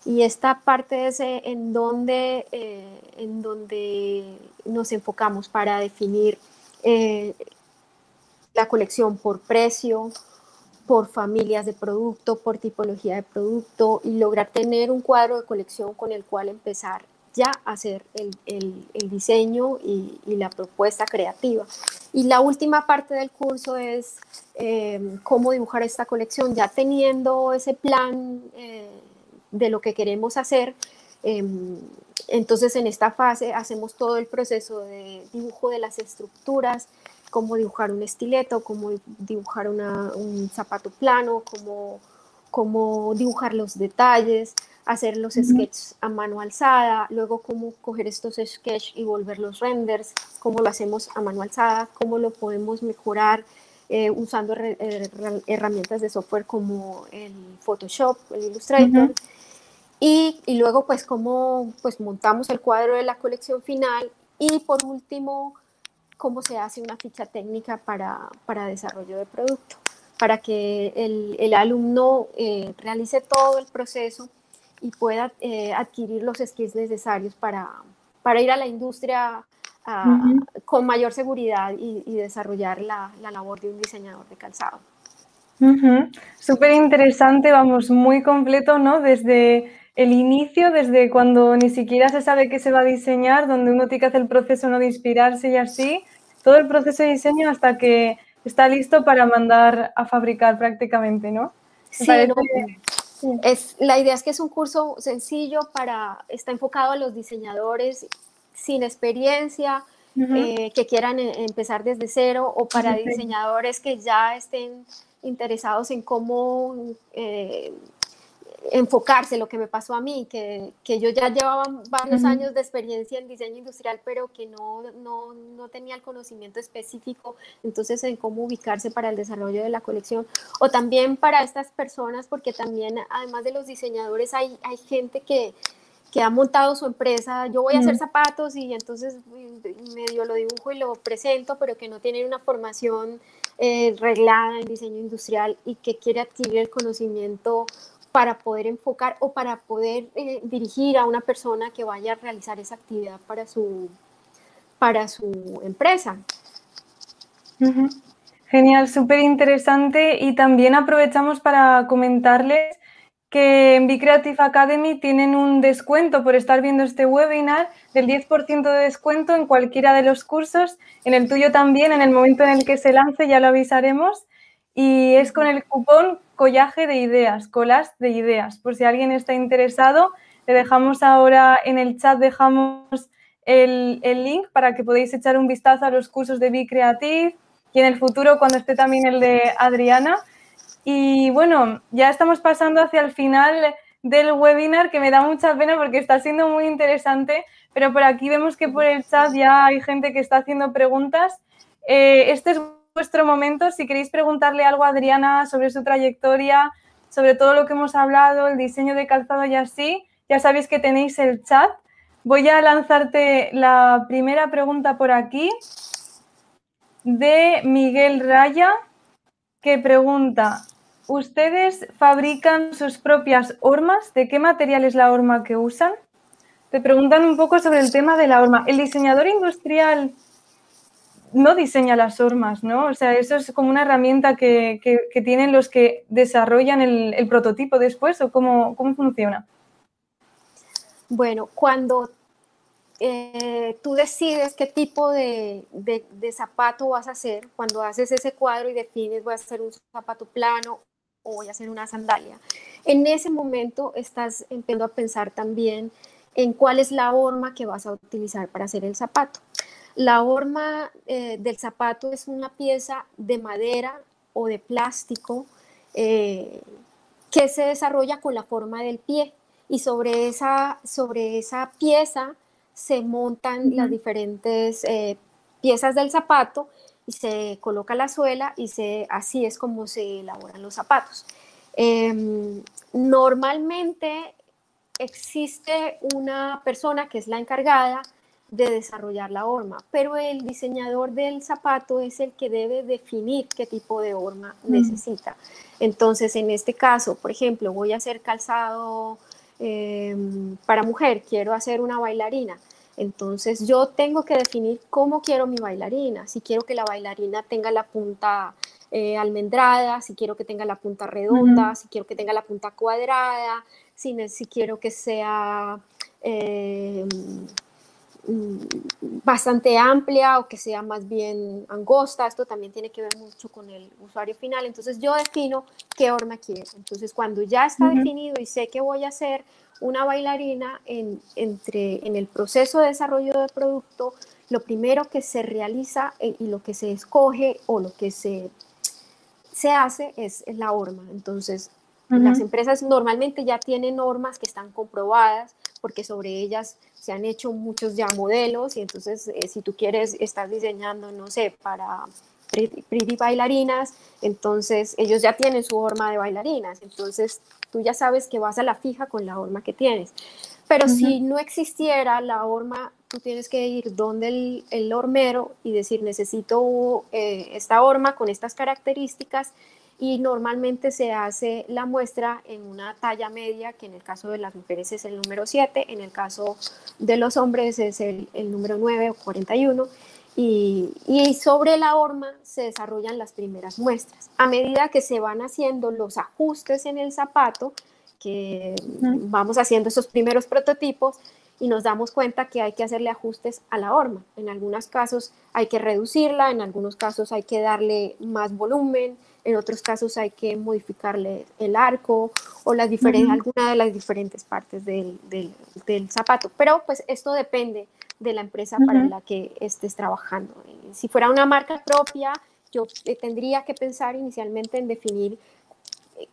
y esta parte es eh, en donde, eh, en donde nos enfocamos para definir eh, la colección por precio, por familias de producto, por tipología de producto y lograr tener un cuadro de colección con el cual empezar ya a hacer el, el, diseño y, y, la propuesta creativa. Y la última parte del curso es cómo dibujar esta colección, ya teniendo ese plan de lo que queremos hacer. Em, entonces en esta fase hacemos todo el proceso de dibujo de las estructuras, cómo dibujar un estileto, cómo dibujar un zapato plano, cómo, cómo dibujar los detalles, hacer los sketches a mano alzada, luego cómo coger estos sketches y volver los renders, cómo lo hacemos a mano alzada, cómo lo podemos mejorar eh, usando eh, herramientas de software como el Photoshop, el Illustrator. Y, y, luego, pues, cómo pues, montamos el cuadro de la colección final. Y por último, cómo se hace una ficha técnica para, para desarrollo de producto, para que el, el alumno eh, realice todo el proceso y pueda eh, adquirir los skills necesarios para, para ir a la industria con mayor seguridad y, y desarrollar la, la, labor de un diseñador de calzado. Súper interesante, vamos, muy completo, ¿no? Desde el inicio, desde cuando ni siquiera se sabe qué se va a diseñar, donde uno tiene que hacer el proceso ¿no? de inspirarse y así, todo el proceso de diseño hasta que está listo para mandar a fabricar prácticamente, ¿no? Sí, Es, la idea es que es un curso sencillo para, está enfocado a los diseñadores sin experiencia, eh, que quieran e, empezar desde cero, o para diseñadores que ya estén interesados en cómo eh, enfocarse, lo que me pasó a mí, que, que yo ya llevaba varios años de experiencia en diseño industrial, pero que no, no, no, tenía el conocimiento específico, entonces en cómo ubicarse para el desarrollo de la colección, o también para estas personas, porque también además de los diseñadores hay, hay gente que, que ha montado su empresa, yo voy a hacer zapatos y entonces medio lo dibujo y lo presento, pero que no tienen una formación eh, reglada en diseño industrial y que quiere adquirir el conocimiento para poder enfocar o para poder eh, dirigir a una persona que vaya a realizar esa actividad para su, para su empresa. Genial, súper interesante y también aprovechamos para comentarles que en Creative Academy tienen un descuento por estar viendo este webinar del 10% de descuento en cualquiera de los cursos, en el tuyo también, en el momento en el que se lance ya lo avisaremos. Y es con el cupón collaje de ideas, colas de ideas. Por si alguien está interesado, le dejamos ahora en el chat, dejamos el, link para que podáis echar un vistazo a los cursos de Be Creative y en el futuro cuando esté también el de Adriana. Y bueno, ya estamos pasando hacia el final del webinar, que me da mucha pena porque está siendo muy interesante, pero por aquí vemos que por el chat ya hay gente que está haciendo preguntas. Eh, este es vuestro momento, si queréis preguntarle algo a Adriana sobre su trayectoria, sobre todo lo que hemos hablado, el diseño de calzado y así, ya sabéis que tenéis el chat. Voy a lanzarte la primera pregunta por aquí de Miguel Raya, que pregunta, ¿ustedes fabrican sus propias hormas? ¿De qué material es la horma que usan? Te preguntan un poco sobre el tema de la horma. ¿El diseñador industrial no diseña las hormas, ¿no? O sea, eso es como una herramienta que, tienen los que desarrollan el, prototipo después o cómo, cómo funciona. Bueno, cuando eh, tú decides qué tipo de, zapato vas a hacer, cuando haces ese cuadro y defines voy a hacer un zapato plano o voy a hacer una sandalia, en ese momento estás empezando a pensar también en cuál es la horma que vas a utilizar para hacer el zapato. La horma eh, del zapato es una pieza de madera o de plástico eh, que se desarrolla con la forma del pie y sobre esa, sobre esa pieza se montan las diferentes eh, piezas del zapato y se coloca la suela y se, así es como se elaboran los zapatos. Em, normalmente existe una persona que es la encargada de desarrollar la horma, pero el diseñador del zapato es el que debe definir qué tipo de horma necesita. Entonces, en este caso, por ejemplo, voy a hacer calzado Em, para mujer, quiero hacer una bailarina. Entonces yo tengo que definir cómo quiero mi bailarina, si quiero que la bailarina tenga la punta eh, almendrada, si quiero que tenga la punta redonda, si quiero que tenga la punta cuadrada, si, si quiero que sea em, bastante amplia o que sea más bien angosta. Esto también tiene que ver mucho con el usuario final. Entonces yo defino qué horma quiero. Entonces cuando ya está definido y sé que voy a hacer una bailarina en, entre, en el proceso de desarrollo del producto, lo primero que se realiza eh, y lo que se escoge o lo que se, se hace es, la horma. Entonces las empresas normalmente ya tienen normas que están comprobadas porque sobre ellas se han hecho muchos ya modelos y entonces eh, si tú quieres, estás diseñando, no sé, para pretty, bailarinas, entonces ellos ya tienen su horma de bailarinas, entonces tú ya sabes que vas a la fija con la horma que tienes. Pero si no existiera la horma, tú tienes que ir donde el, el hormero y decir, necesito eh, esta horma con estas características y normalmente se hace la muestra en una talla media, que en el caso de las mujeres es el número 7, en el caso de los hombres es el, número 9 o 41, y, y, sobre la horma se desarrollan las primeras muestras. A medida que se van haciendo los ajustes en el zapato, que vamos haciendo esos primeros prototipos, y nos damos cuenta que hay que hacerle ajustes a la horma. En algunos casos hay que reducirla, en algunos casos hay que darle más volumen, en otros casos hay que modificarle el arco o las diferentes, alguna de las diferentes partes del, del, zapato. Pero pues esto depende de la empresa para la que estés trabajando. Si fuera una marca propia, yo eh, tendría que pensar inicialmente en definir eh,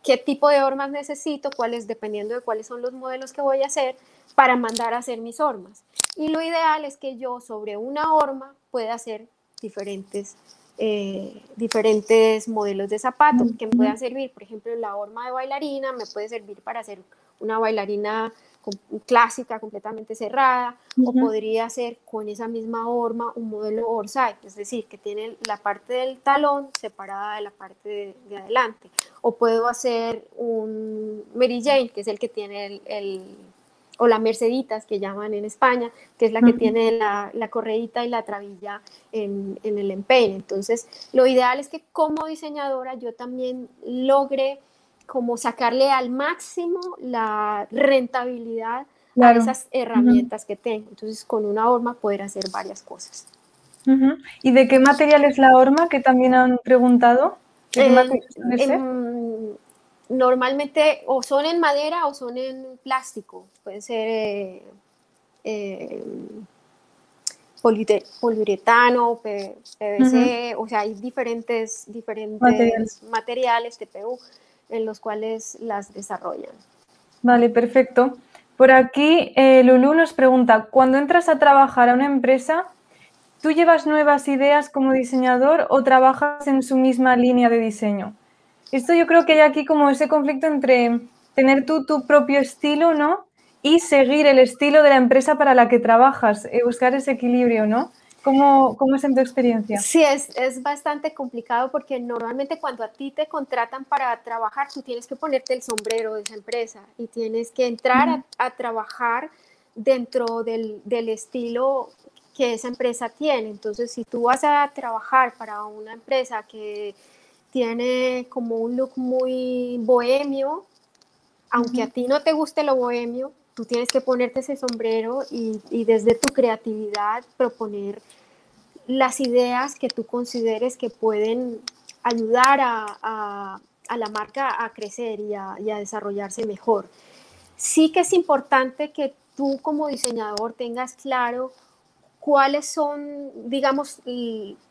qué tipo de hormas necesito, cuáles, dependiendo de cuáles son los modelos que voy a hacer, para mandar a hacer mis hormas. Y lo ideal es que yo sobre una horma pueda hacer diferentes eh, diferentes modelos de zapatos que me puedan servir. Por ejemplo, la horma de bailarina me puede servir para hacer una bailarina clásica completamente cerrada o podría ser con esa misma horma un modelo orsay, es decir, que tiene la parte del talón separada de la parte de, adelante. O puedo hacer un Mary Jane, que es el que tiene el o la Merceditas que llaman en España, que es la que tiene la, la correíta y la trabilla en, en, el empeine. Entonces, lo ideal es que como diseñadora yo también logre como sacarle al máximo la rentabilidad a esas herramientas que tengo. Entonces, con una horma poder hacer varias cosas. ¿Y de qué material es la horma que también han preguntado? normalmente o son en madera o son en plástico, pueden ser eh, eh, poliuretano, PVC, o sea, hay diferentes, diferentes materiales. TPU en los cuales las desarrollan. Vale, perfecto. Por aquí, eh, Lulu nos pregunta, cuando entras a trabajar a una empresa, ¿tú llevas nuevas ideas como diseñador o trabajas en su misma línea de diseño? Esto yo creo que hay aquí como ese conflicto entre tener tú tu propio estilo, ¿no? Y seguir el estilo de la empresa para la que trabajas, eh, buscar ese equilibrio, ¿no? ¿Cómo, ¿Cómo, es en tu experiencia? Sí, es, es, bastante complicado porque normalmente cuando a ti te contratan para trabajar, tú tienes que ponerte el sombrero de esa empresa y tienes que entrar a, a, trabajar dentro del, del, estilo que esa empresa tiene. Entonces, si tú vas a trabajar para una empresa que tiene como un look muy bohemio, aunque a ti no te guste lo bohemio, tú tienes que ponerte ese sombrero y, y, desde tu creatividad proponer las ideas que tú consideres que pueden ayudar a, a, a la marca a crecer y a, y a, desarrollarse mejor. Sí que es importante que tú como diseñador tengas claro cuáles son, digamos,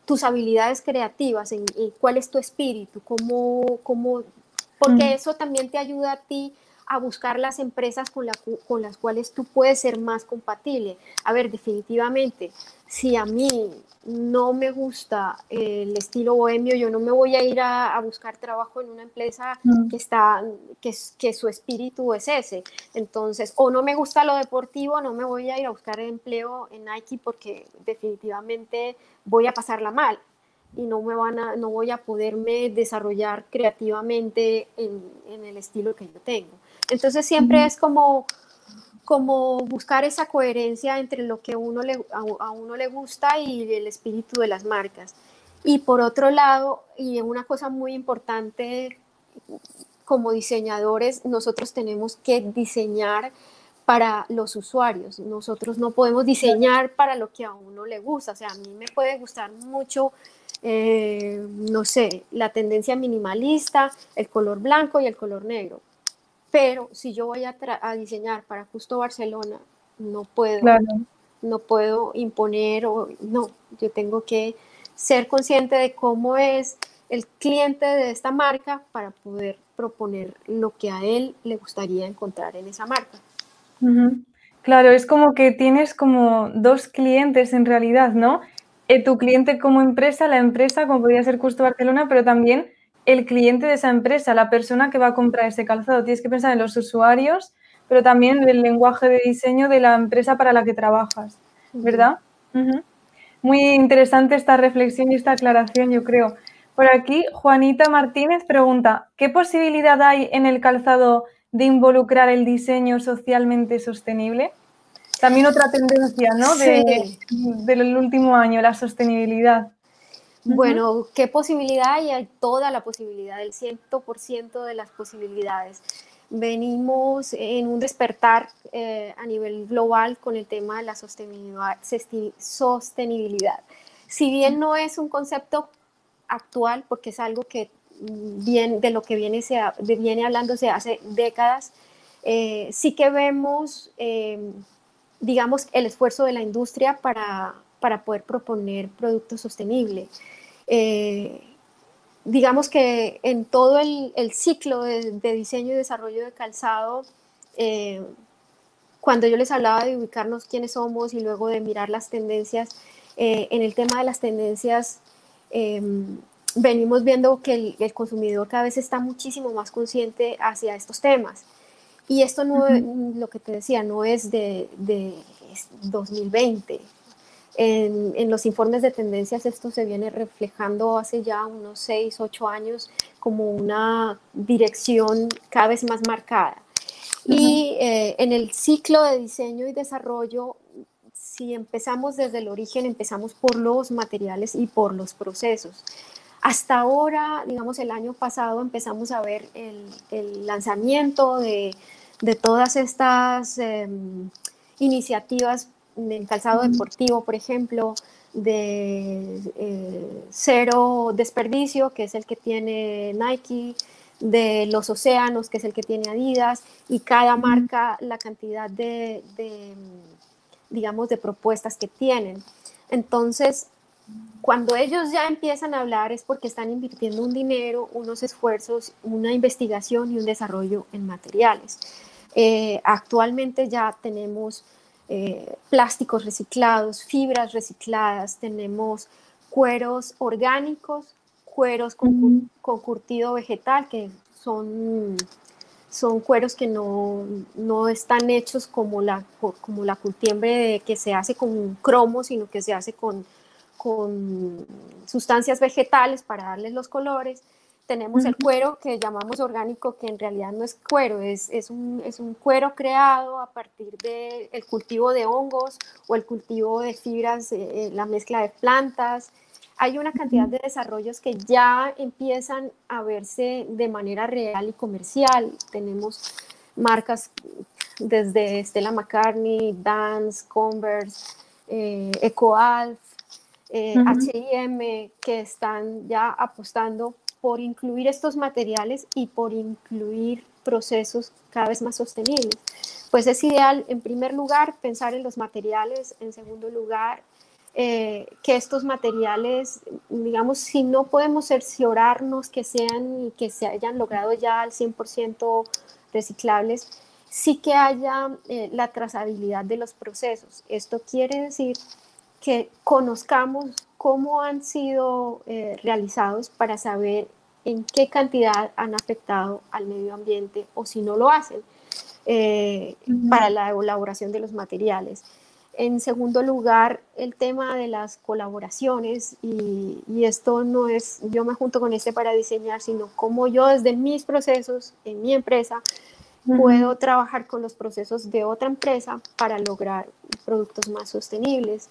tus habilidades creativas, en, en cuál es tu espíritu, cómo, cómo porque mm. eso también te ayuda a ti a buscar las empresas con, la, con, las cuales tú puedes ser más compatible. A ver, definitivamente, si a mí no me gusta el estilo bohemio, yo no me voy a ir a, a buscar trabajo en una empresa mm. que, está, que, que, su espíritu es ese. Entonces, o no me gusta lo deportivo, no me voy a ir a buscar empleo en Nike porque definitivamente voy a pasarla mal y no me van a, no voy a poderme desarrollar creativamente en, en el estilo que yo tengo. Entonces siempre es como, como buscar esa coherencia entre lo que uno le, a, uno le gusta y el espíritu de las marcas. Y por otro lado, y una cosa muy importante, como diseñadores, nosotros tenemos que diseñar para los usuarios. Nosotros no podemos diseñar para lo que a uno le gusta. O sea, a mí me puede gustar mucho, eh, no sé, la tendencia minimalista, el color blanco y el color negro. Pero si yo voy a, diseñar para justo Barcelona, no puedo, no puedo imponer o no, yo tengo que ser consciente de cómo es el cliente de esta marca para poder proponer lo que a él le gustaría encontrar en esa marca. Claro, es como que tienes como dos clientes en realidad, ¿no? Eh, tu cliente como empresa, la empresa, como podría ser Justo Barcelona, pero también el cliente de esa empresa, la persona que va a comprar ese calzado. Tienes que pensar en los usuarios, pero también en el lenguaje de diseño de la empresa para la que trabajas, ¿verdad? Muy interesante esta reflexión y esta aclaración, yo creo. Por aquí, Juanita Martínez pregunta, ¿qué posibilidad hay en el calzado de involucrar el diseño socialmente sostenible? También otra tendencia, ¿no? del último año, la sostenibilidad. Bueno, ¿qué posibilidad hay? Hay toda la posibilidad, el 100% de las posibilidades. Venimos en un despertar eh, a nivel global con el tema de la sostenibilidad, sostenibilidad. Si bien no es un concepto actual, porque es algo que mm, bien, de lo que viene, se, viene hablándose hace décadas, eh, sí que vemos, eh, digamos, el esfuerzo de la industria para, para poder proponer productos sostenibles. Eh, digamos que en todo el, ciclo de, diseño y desarrollo de calzado, eh, cuando yo les hablaba de ubicarnos quiénes somos y luego de mirar las tendencias, eh, en el tema de las tendencias, venimos viendo que el, consumidor cada vez está muchísimo más consciente hacia estos temas. Y esto no, lo que te decía, no es de, de 2020, en, los informes de tendencias esto se viene reflejando hace ya unos 6, 8 años como una dirección cada vez más marcada. Y eh, en el ciclo de diseño y desarrollo, si empezamos desde el origen, empezamos por los materiales y por los procesos. Hasta ahora, digamos, el año pasado empezamos a ver el, lanzamiento de, todas estas em, iniciativas en calzado deportivo, por ejemplo, de eh, cero desperdicio, que es el que tiene Nike, de los océanos, que es el que tiene Adidas, y cada marca la cantidad de, digamos, de propuestas que tienen. Entonces, cuando ellos ya empiezan a hablar es porque están invirtiendo un dinero, unos esfuerzos, una investigación y un desarrollo en materiales. Eh, actualmente ya tenemos eh, plásticos reciclados, fibras recicladas, tenemos cueros orgánicos, cueros con, con curtido vegetal, que son son cueros que no, no, están hechos como la, como la cultiembre que se hace con cromo, sino que se hace con, con sustancias vegetales para darles los colores. Tenemos el cuero que llamamos orgánico, que en realidad no es cuero, es, es, un, es un, cuero creado a partir del el cultivo de hongos o el cultivo de fibras, eh, la mezcla de plantas, hay una cantidad de desarrollos que ya empiezan a verse de manera real y comercial. Tenemos marcas desde Stella McCartney, Dance, Converse, eh, EcoAlf, eh, H&M, que están ya apostando por incluir estos materiales y por incluir procesos cada vez más sostenibles. Pues es ideal, en primer lugar, pensar en los materiales, en segundo lugar, eh, que estos materiales, digamos, si no podemos cerciorarnos que sean y que se hayan logrado ya al 100% reciclables, sí que haya eh, la trazabilidad de los procesos. Esto quiere decir que conozcamos cómo han sido eh, realizados para saber en qué cantidad han afectado al medio ambiente o si no lo hacen para la elaboración de los materiales. En segundo lugar, el tema de las colaboraciones y, esto no es yo me junto con este para diseñar, sino cómo yo desde mis procesos en mi empresa puedo trabajar con los procesos de otra empresa para lograr productos más sostenibles.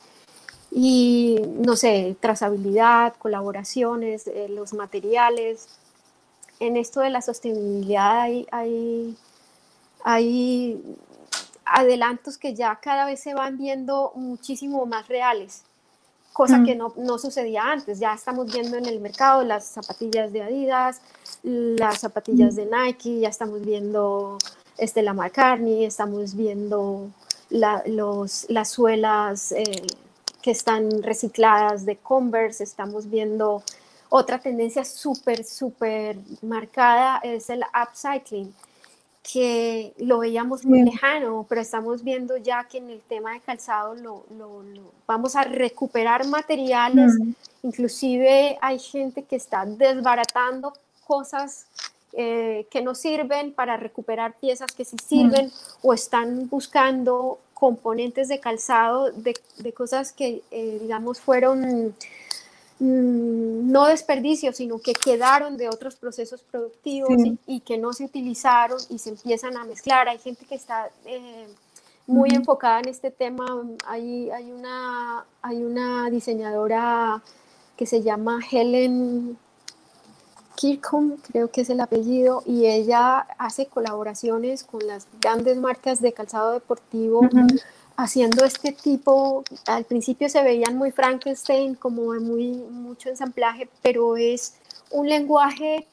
Y no sé, trazabilidad, colaboraciones, eh, los materiales. En esto de la sostenibilidad hay, hay, hay adelantos que ya cada vez se van viendo muchísimo más reales, cosa que no, no, sucedía antes. Ya estamos viendo en el mercado las zapatillas de Adidas, las zapatillas de Nike, ya estamos viendo Stella McCartney, estamos viendo los, las suelas eh, que están recicladas de Converse, estamos viendo otra tendencia súper, súper marcada es el upcycling que lo veíamos muy lejano, pero estamos viendo ya que en el tema de calzado lo, lo, vamos a recuperar materiales, inclusive hay gente que está desbaratando cosas eh, que no sirven para recuperar piezas que sí sirven o están buscando componentes de calzado de, de cosas que, eh, digamos, fueron Mm, no desperdicios, sino que quedaron de otros procesos productivos y, que no se utilizaron y se empiezan a mezclar. Hay gente que está eh, muy enfocada en este tema. Hay, hay, una, hay una diseñadora que se llama Helen Kirkham, creo que es el apellido, y ella hace colaboraciones con las grandes marcas de calzado deportivo haciendo este tipo, al principio se veían muy Frankenstein, como muy mucho ensamblaje, pero es un lenguaje,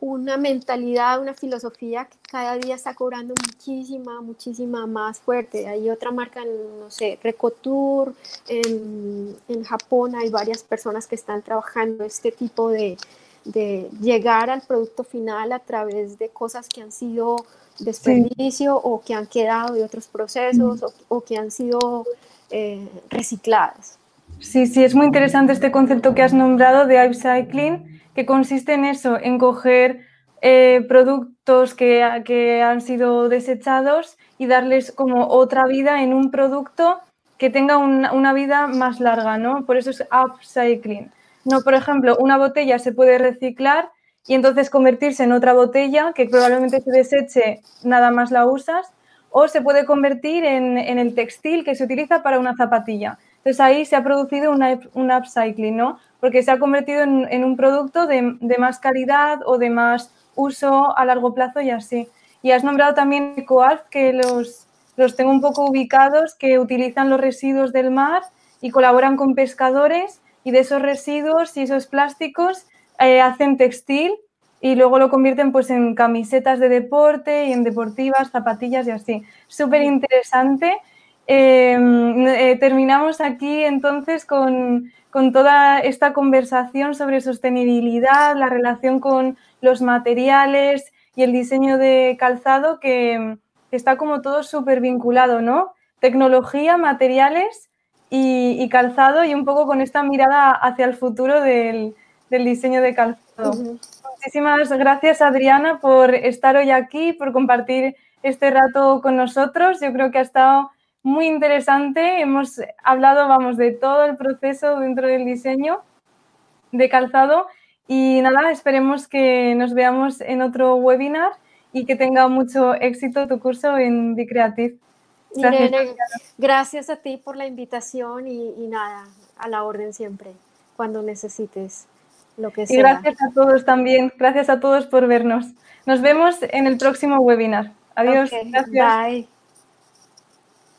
una mentalidad, una filosofía que cada día está cobrando muchísima, muchísima más fuerte. Hay otra marca, no sé, Recotour, en, en Japón hay varias personas que están trabajando este tipo de, de llegar al producto final a través de cosas que han sido desperdicio o que han quedado de otros procesos o, que han sido eh, recicladas. Sí, sí, es muy interesante este concepto que has nombrado de upcycling, que consiste en eso, en coger eh, productos que, que, han sido desechados y darles como otra vida en un producto que tenga una, una vida más larga, ¿no? Por eso es upcycling. No, por ejemplo, una botella se puede reciclar y entonces convertirse en otra botella que probablemente se deseche, nada más la usas, o se puede convertir en, el textil que se utiliza para una zapatilla. Entonces ahí se ha producido un upcycling, ¿no? Porque se ha convertido en, un producto de, más calidad o de más uso a largo plazo y así. Y has nombrado también EcoAlf, que los, los tengo un poco ubicados, que utilizan los residuos del mar y colaboran con pescadores y de esos residuos y esos plásticos eh, hacen textil y luego lo convierten pues en camisetas de deporte y en deportivas, zapatillas y así. Súper interesante. Em, eh, terminamos aquí entonces con, toda esta conversación sobre sostenibilidad, la relación con los materiales y el diseño de calzado que, está como todo súper vinculado, ¿no? Tecnología, materiales y, calzado y un poco con esta mirada hacia el futuro del, diseño de calzado. Muchísimas gracias, Adriana, por estar hoy aquí, por compartir este rato con nosotros. Yo creo que ha estado muy interesante. Hemos hablado, vamos, de todo el proceso dentro del diseño de calzado y nada, esperemos que nos veamos en otro webinar y que tenga mucho éxito tu curso en Bicreative. Gracias. gracias a ti por la invitación y, nada, a la orden siempre, cuando necesites lo que sea. Y gracias a todos también, gracias a todos por vernos. Nos vemos en el próximo webinar. Adiós. gracias. Bye.